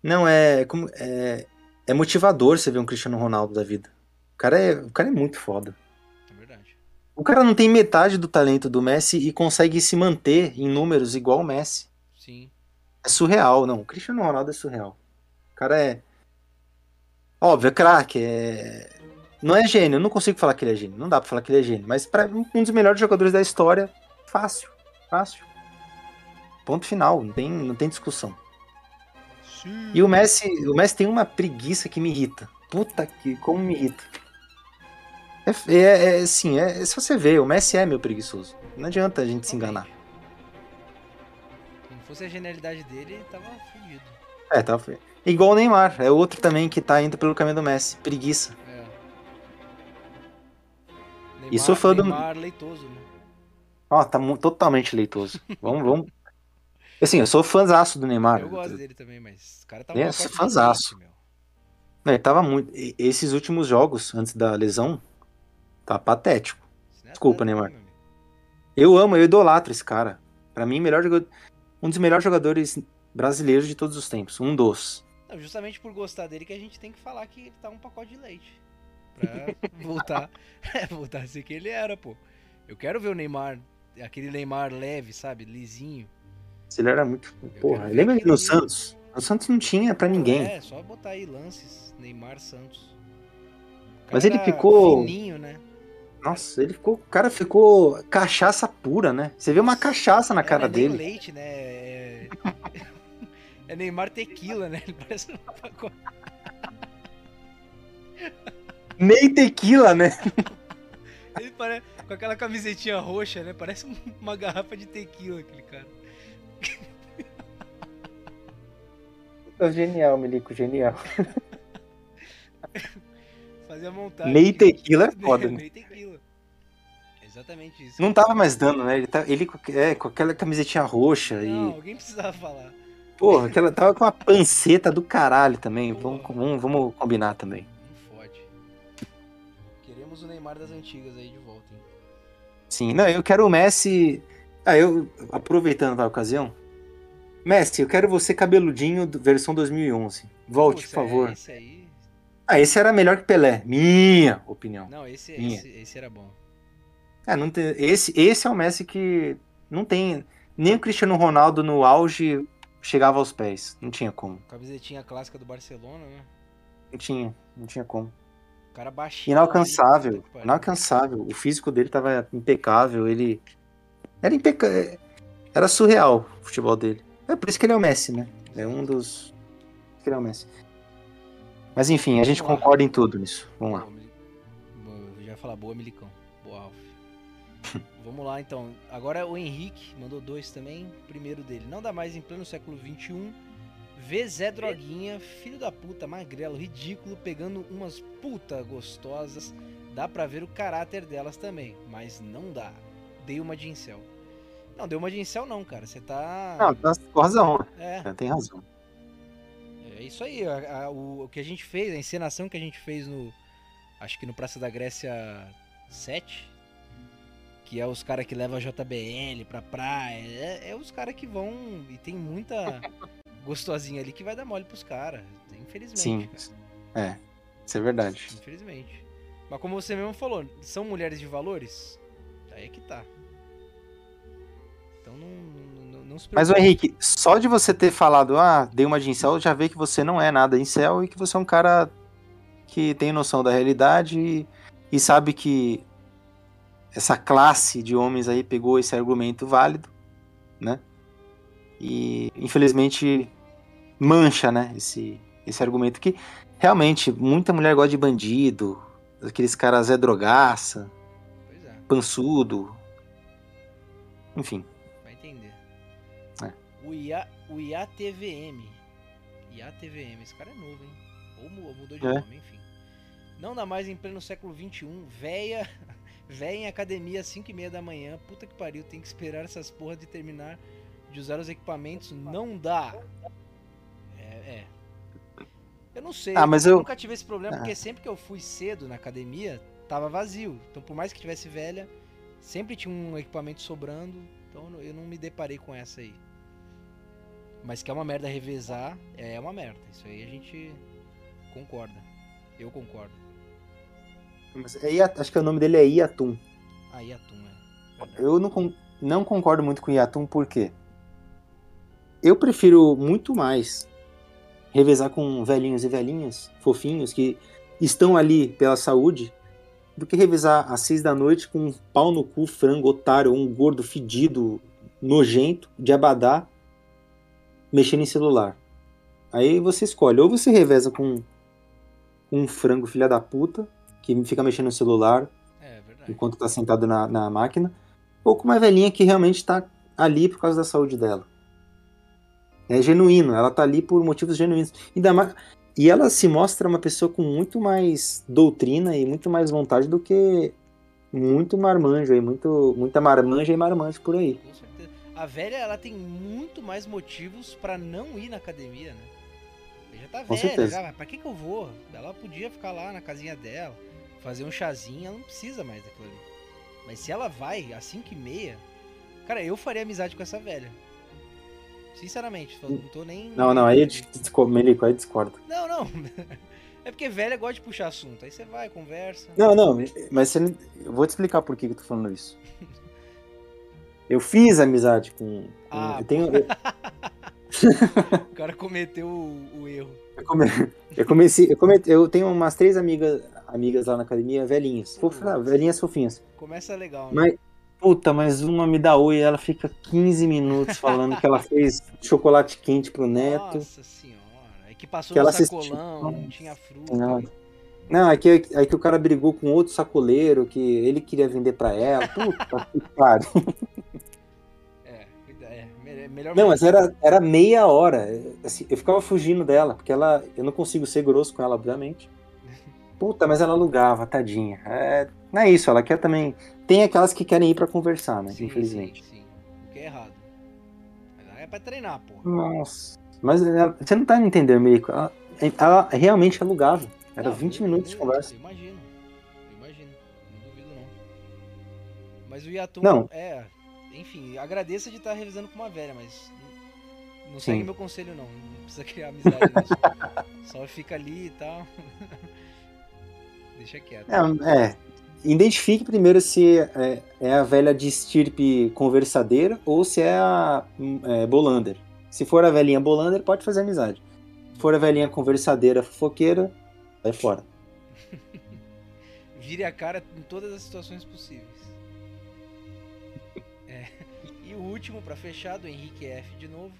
Não, é. Como, é, é motivador você ver um Cristiano Ronaldo da vida. O cara é, o cara é muito foda. É verdade. O cara não tem metade do talento do Messi e consegue se manter em números igual o Messi. Sim. É surreal, não. O Cristiano Ronaldo é surreal. O cara é. Óbvio, é craque, é. Não é gênio, eu não consigo falar que ele é gênio. Não dá pra falar que ele é gênio. Mas para um dos melhores jogadores da história, fácil. Fácil. Ponto final, não tem, não tem discussão. Sim. E o Messi, o Messi tem uma preguiça que me irrita. Puta que, como me irrita. É, é, é sim, é, se você ver, o Messi é meu preguiçoso. Não adianta a gente se enganar. Se não fosse a genialidade dele, ele tava fudido. É, tá. Igual o Neymar, é outro também que tá indo pelo caminho do Messi. Preguiça. É. E sou fã do- Neymar leitoso, né? Ó, tá mu- totalmente leitoso. Vamos, vamos. Assim, eu sou fãzaço do Neymar. Eu gosto dele também, mas o cara tava É, sou fãzaço. Não, Ele tava muito. Esses últimos jogos, antes da lesão, tá patético. É Desculpa, Neymar. Eu amo, eu idolatro esse cara. Pra mim, melhor jogador, um dos melhores jogadores brasileiros de todos os tempos. Um dos. Não, justamente por gostar dele que a gente tem que falar que ele tá um pacote de leite. Pra voltar, é, voltar a ser que ele era, pô. Eu quero ver o Neymar, aquele Neymar leve, sabe? Lisinho. Ele era muito. quero Porra, lembra ele no aquele- Santos? No Santos não tinha pra ninguém. É, só botar aí lances, Neymar Santos. Mas ele ficou- Fininho, né? Nossa, ele ficou. O cara ficou cachaça pura, né? Você vê uma cachaça na É, cara é nem dele. leite, né? É... Neymar tequila, né? Ele parece um pacote. Meio tequila, né? Ele parece com aquela camisetinha roxa, né? Parece um- uma garrafa de tequila, aquele cara. Genial, Milico, genial. Fazer Fazia montagem. Meio tequila é foda, né? Tequila. Exatamente isso. Não tava mais dando, né? Ele, tá, ele é, com aquela camisetinha roxa Não, e. alguém precisava falar. Porra, aquela tava com uma panceta do caralho também. Vamos, vamos, vamos combinar também. Não fode. Queremos o Neymar das antigas aí de volta, hein? Sim, não, eu quero o Messi. Ah, eu. Aproveitando a ocasião. Messi, eu quero você cabeludinho, versão 2011. Volte, Putz, por favor. É, esse aí. Ah, esse era melhor que Pelé. Minha opinião. Não, esse, Minha. esse, esse era bom. É, não tem, esse, esse é o Messi que não tem. Nem o Cristiano Ronaldo no auge chegava aos pés. Não tinha como. Camisetinha clássica do Barcelona, né? Não tinha, não tinha como. O cara baixinho. Inalcançável. Inalcançável. O físico dele tava impecável. Ele. Era impecável. Era surreal o futebol dele. É por isso que ele é o Messi, né? É um dos. por isso que ele é o Messi. Mas enfim, a gente Vamos lá. concorda em tudo nisso. Vamos lá. Boa, Eu já ia falar boa, Milicão. Boa, Alf. Vamos lá, então. Agora o Henrique mandou dois também. Primeiro dele. Não dá mais em pleno século XXI. Vê Zé Droguinha, filho da puta, magrelo, ridículo, pegando umas puta gostosas. Dá pra ver o caráter delas também, mas não dá. Dei uma de incel. Não, deu uma de incel não, cara. Você tá... Não, tá com razão. É, Tem razão. é isso aí, a- a- o, o que a gente fez, a encenação que a gente fez no. Acho que no Praça da Grécia 7. Que é os caras que levam a JBL pra praia. É, é os caras que vão. E tem muita gostosinha ali que vai dar mole pros caras. Infelizmente. Sim. cara. É. Isso é verdade. Infelizmente. Mas como você mesmo falou, são mulheres de valores? Aí é que tá. Então não, não, não, se Mas, preocupe. Henrique, só de você ter falado, ah, dei uma de incel, já vê que você não é nada incel e que você é um cara que tem noção da realidade e, e sabe que essa classe de homens aí pegou esse argumento válido, né? E, infelizmente, mancha, né, esse, esse argumento que realmente muita mulher gosta de bandido, aqueles caras Zé Drogaça, é. pançudo, enfim. Vai entender. É. O, IA, o IATVM. IATVM, esse cara é novo, hein? Ou mu- mudou de É. nome, enfim. Não dá mais em pleno século XXI. Véia, véia em academia às 5 e meia da manhã. Puta que pariu, tem que esperar essas porra de terminar de usar os equipamentos. Não dá. É, é. Eu não sei. Ah, mas eu- nunca tive esse problema, Ah. porque sempre que eu fui cedo na academia, tava vazio. Então, por mais que tivesse velha, sempre tinha um equipamento sobrando. Então, eu não- eu não me deparei com essa aí. Mas que é uma merda revezar, é uma merda. Isso aí a gente concorda. Eu concordo. Mas é Ia- acho que o nome dele é Iatum. Aí atum, é. Eu não, con- não concordo muito com o Yatum, por quê? Eu prefiro muito mais revezar com velhinhos e velhinhas, fofinhos, que estão ali pela saúde, do que revezar às seis da noite com um pau no cu, frango, otário, um gordo fedido, nojento, de abadá, mexendo em celular. Aí você escolhe, ou você reveza com um frango filha da puta, que fica mexendo no celular, É, verdade. enquanto tá sentado na, na máquina, ou com uma velhinha que realmente tá ali por causa da saúde dela. É genuíno, ela tá ali por motivos genuínos. Ainda mais, e ela se mostra uma pessoa com muito mais doutrina e muito mais vontade do que muito marmanjo aí, muito, muita marmanja e marmanjo por aí. Com certeza. A velha, ela tem muito mais motivos pra não ir na academia, né? Ela já tá Com velha, certeza. já, mas pra que que eu vou? Ela podia ficar lá na casinha dela, fazer um chazinho, ela não precisa mais daquilo ali. Mas se ela vai às 5 e meia, cara, eu faria amizade com essa velha. Sinceramente, não tô nem... Não, não, aí eu dis- discordo, Melico, aí discordo. Não, não. É porque velha gosta de puxar assunto. Aí você vai, conversa. Não, não, mas você, eu vou te explicar por que que eu tô falando isso. Eu fiz amizade com. com- Ah, eu tenho, O cara cometeu o, o erro. Eu, come... eu comecei, eu, come... eu tenho umas três amigas, amigas lá na academia, velhinhas. Fof... ah, velhinhas fofinhas. Começa legal, né? Mas, puta, mas uma me dá oi ela fica 15 minutos falando que ela fez chocolate quente pro neto. Nossa senhora. É que passou Que no ela assistiu- sacolão, não tinha fruta. Não. Não, é que, é que o cara brigou com outro sacoleiro que ele queria vender pra ela. Puta que pariu. É, é, me- melhor Não, mas era, era meia hora. Assim, eu ficava fugindo dela, porque ela. Eu não consigo ser grosso com ela, obviamente. Puta, mas ela alugava, tadinha. É, não é isso, ela quer também. Tem aquelas que querem ir para conversar, né? Sim, infelizmente. Sim, sim. O que é errado. Ela é pra treinar, pô. Nossa. Mas ela- você não tá entendendo, Meiko. Ela, ela realmente alugava. Era Não, 20 eu- minutos de eu- conversa. Eu imagino. Eu imagino. Não duvido, não. Mas o Yatum Não. é. Enfim, agradeça de estar revisando com uma velha, mas. Não, Sim. segue meu conselho, não. Não precisa criar amizade nisso. Só fica ali e tal. Deixa quieto. É, é. Identifique primeiro se é, é a velha de estirpe conversadeira ou se é a hum, é, Bolander. Se for a velhinha Bolander, pode fazer amizade. Se for a velhinha conversadeira fofoqueira, vai fora. Vire a cara em todas as situações possíveis. É. E o último, pra fechar, do Henrique F de novo.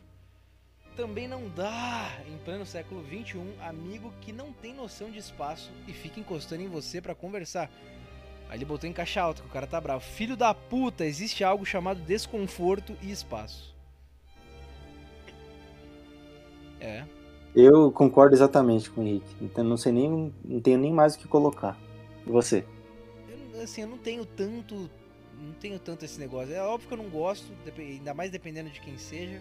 Também não dá, em pleno século XXI, amigo que não tem noção de espaço e fica encostando em você pra conversar. Aí ele botou em caixa alta, que o cara tá bravo. Filho da puta, existe algo chamado desconforto e espaço. É, Eu concordo exatamente com o Henrique. Então não sei nem, não tenho nem mais o que colocar. E você? Eu, assim, eu não tenho tanto. Não tenho tanto esse negócio. É óbvio que eu não gosto, ainda mais dependendo de quem seja.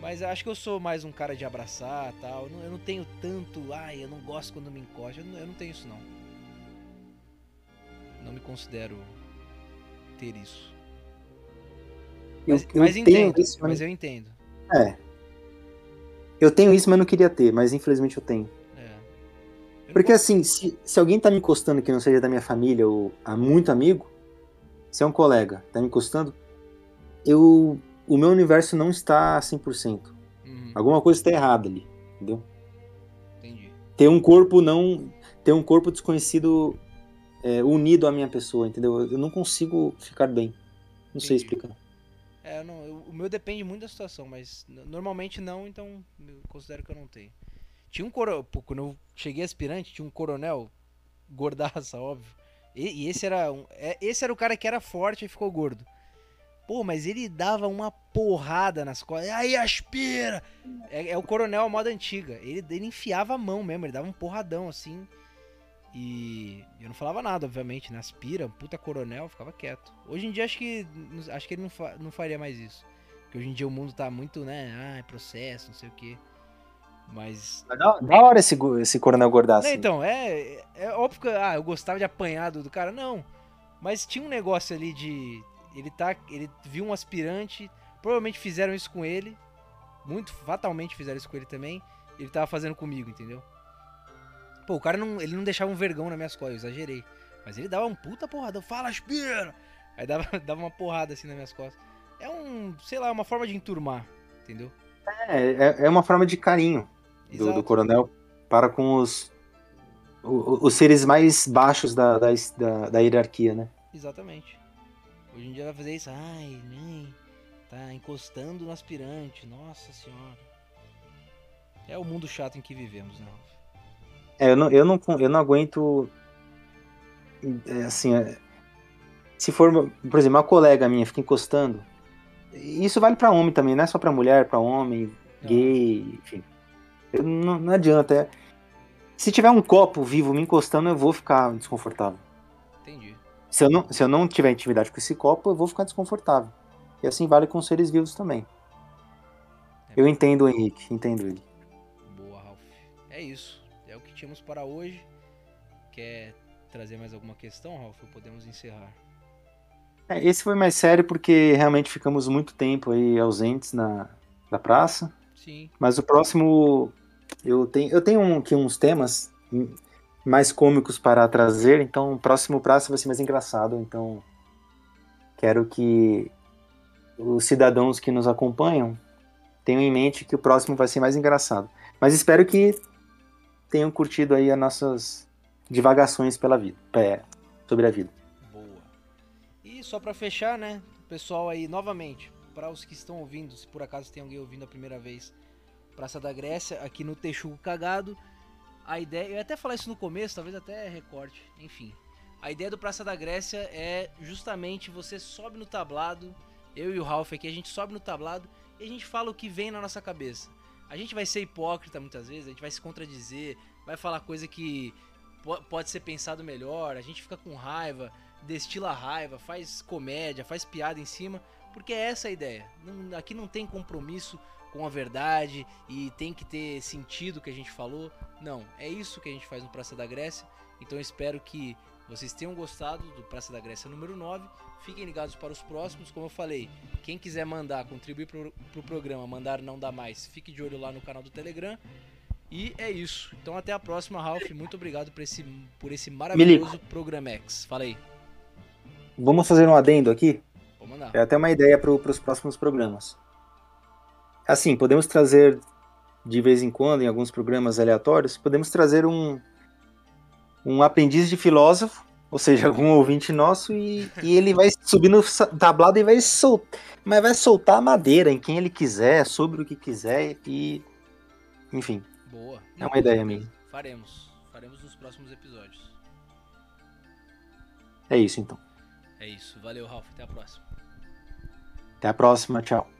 Mas acho que eu sou mais um cara de abraçar tal. Eu não, eu não tenho tanto. Ai, eu não gosto quando me encosta. Eu não, eu não tenho isso não. Não me considero ter isso. Mas, eu, eu mas entendo. isso, mas mas... eu entendo. É. Eu tenho isso, mas não queria ter, mas infelizmente eu tenho. É. Eu Porque assim, se, se alguém tá me encostando que não seja da minha família ou há muito amigo, se é um colega, tá me encostando, eu. O meu universo não está 100%. Uhum, Alguma coisa está errada ali, entendeu? entendi. Ter um corpo não. Ter um corpo desconhecido é, unido à minha pessoa, entendeu? Eu não consigo ficar bem. Não sei Entendi. explicar. É, não, eu- o meu depende muito da situação, mas normalmente não, então considero que eu não tenho. Tinha um coronel, quando eu cheguei aspirante, tinha um coronel, gordaça, óbvio. E, e esse era um, é, esse era o cara que era forte e ficou gordo. Pô, mas ele dava uma porrada nas costas. Aí, aspira! É, é o coronel à moda antiga. Ele, ele enfiava a mão mesmo, ele dava um porradão assim. E eu não falava nada, obviamente, né? Aspira, puta coronel, ficava quieto. Hoje em dia acho que acho que ele não, fa- não faria mais isso. Porque hoje em dia o mundo tá muito, né? Ah, é processo, não sei o quê. Mas. Da, da hora esse, esse coronel gordaço. Não, então, é, é óbvio que ah, eu gostava de apanhar do, do cara, não. Mas tinha um negócio ali de. Ele tá. Ele viu um aspirante. Provavelmente fizeram isso com ele. Muito fatalmente fizeram isso com ele também. Ele tava fazendo comigo, entendeu? Pô, o cara não. Ele não deixava um vergão nas minhas costas, eu exagerei. Mas ele dava um puta porradão. Fala, aspira! Aí dava, dava uma porrada assim nas minhas costas. É um, sei lá, uma forma de enturmar, entendeu? É, é, é uma forma de carinho do, do coronel para com os, os seres mais baixos da, da, da, da hierarquia, né? Exatamente. Hoje em dia vai fazer isso. Ai, nem. Tá encostando no aspirante. Nossa senhora. É o mundo chato em que vivemos, né, Ralf? É, eu não, eu não, eu não aguento. é, assim, é, se for, por exemplo, uma colega minha fica encostando. Isso vale pra homem também, não é só pra mulher, pra homem, gay, enfim. Eu não, não adianta. é- se tiver um copo vivo me encostando, eu vou ficar desconfortável. Entendi. Se eu, não, se eu não tiver intimidade com esse copo, eu vou ficar desconfortável. E assim vale com os seres vivos também. Eu entendo o Henrique, entendo ele. Boa, Ralf. É isso. É o que tínhamos para hoje. Quer trazer mais alguma questão, Ralf? Ou podemos encerrar? É, esse foi mais sério porque realmente ficamos muito tempo aí ausentes na, da praça. Sim. Mas o próximo. Eu tenho, eu tenho aqui uns temas mais cômicos para trazer, então o próximo praça vai ser mais engraçado. Então quero que os cidadãos que nos acompanham tenham em mente que o próximo vai ser mais engraçado. Mas espero que tenham curtido aí as nossas divagações pela vida, é, sobre a vida. Boa. E só pra fechar, né? Pessoal aí, novamente, para os que estão ouvindo, se por acaso tem alguém ouvindo a primeira vez, Praça da Grécia, aqui no Texugo Cagado. A ideia, eu ia até falar isso no começo, talvez até recorte, enfim. A ideia do Praça da Grécia é justamente você sobe no tablado, eu e o Ralph aqui, a gente sobe no tablado e a gente fala o que vem na nossa cabeça. A gente vai ser hipócrita muitas vezes, a gente vai se contradizer, vai falar coisa que pode ser pensado melhor, a gente fica com raiva, destila raiva, faz comédia, faz piada em cima, porque é essa a ideia. Aqui não tem compromisso com a verdade e tem que ter sentido o que a gente falou. Não, é isso que a gente faz no Praça da Grécia. Então espero que vocês tenham gostado do Praça da Grécia número 9. Fiquem ligados para os próximos. Como eu falei, quem quiser mandar, contribuir para o pro programa, mandar não dá mais, fique de olho lá no canal do Telegram. E é isso. Então até a próxima, Ralph. Muito obrigado por esse, por esse maravilhoso. Programex. Fala aí. Vamos fazer um adendo aqui? Vamos mandar. É até uma ideia para os próximos programas. Assim, podemos trazer de vez em quando, em alguns programas aleatórios, podemos trazer um, um aprendiz de filósofo, ou seja, algum ouvinte nosso, e, e ele vai subir no tablado e vai soltar, mas vai soltar a madeira em quem ele quiser, sobre o que quiser, e enfim. Boa. É uma ideia minha. Faremos. Faremos nos próximos episódios. É isso então. É isso. Valeu, Ralf. Até a próxima. Até a próxima. Tchau.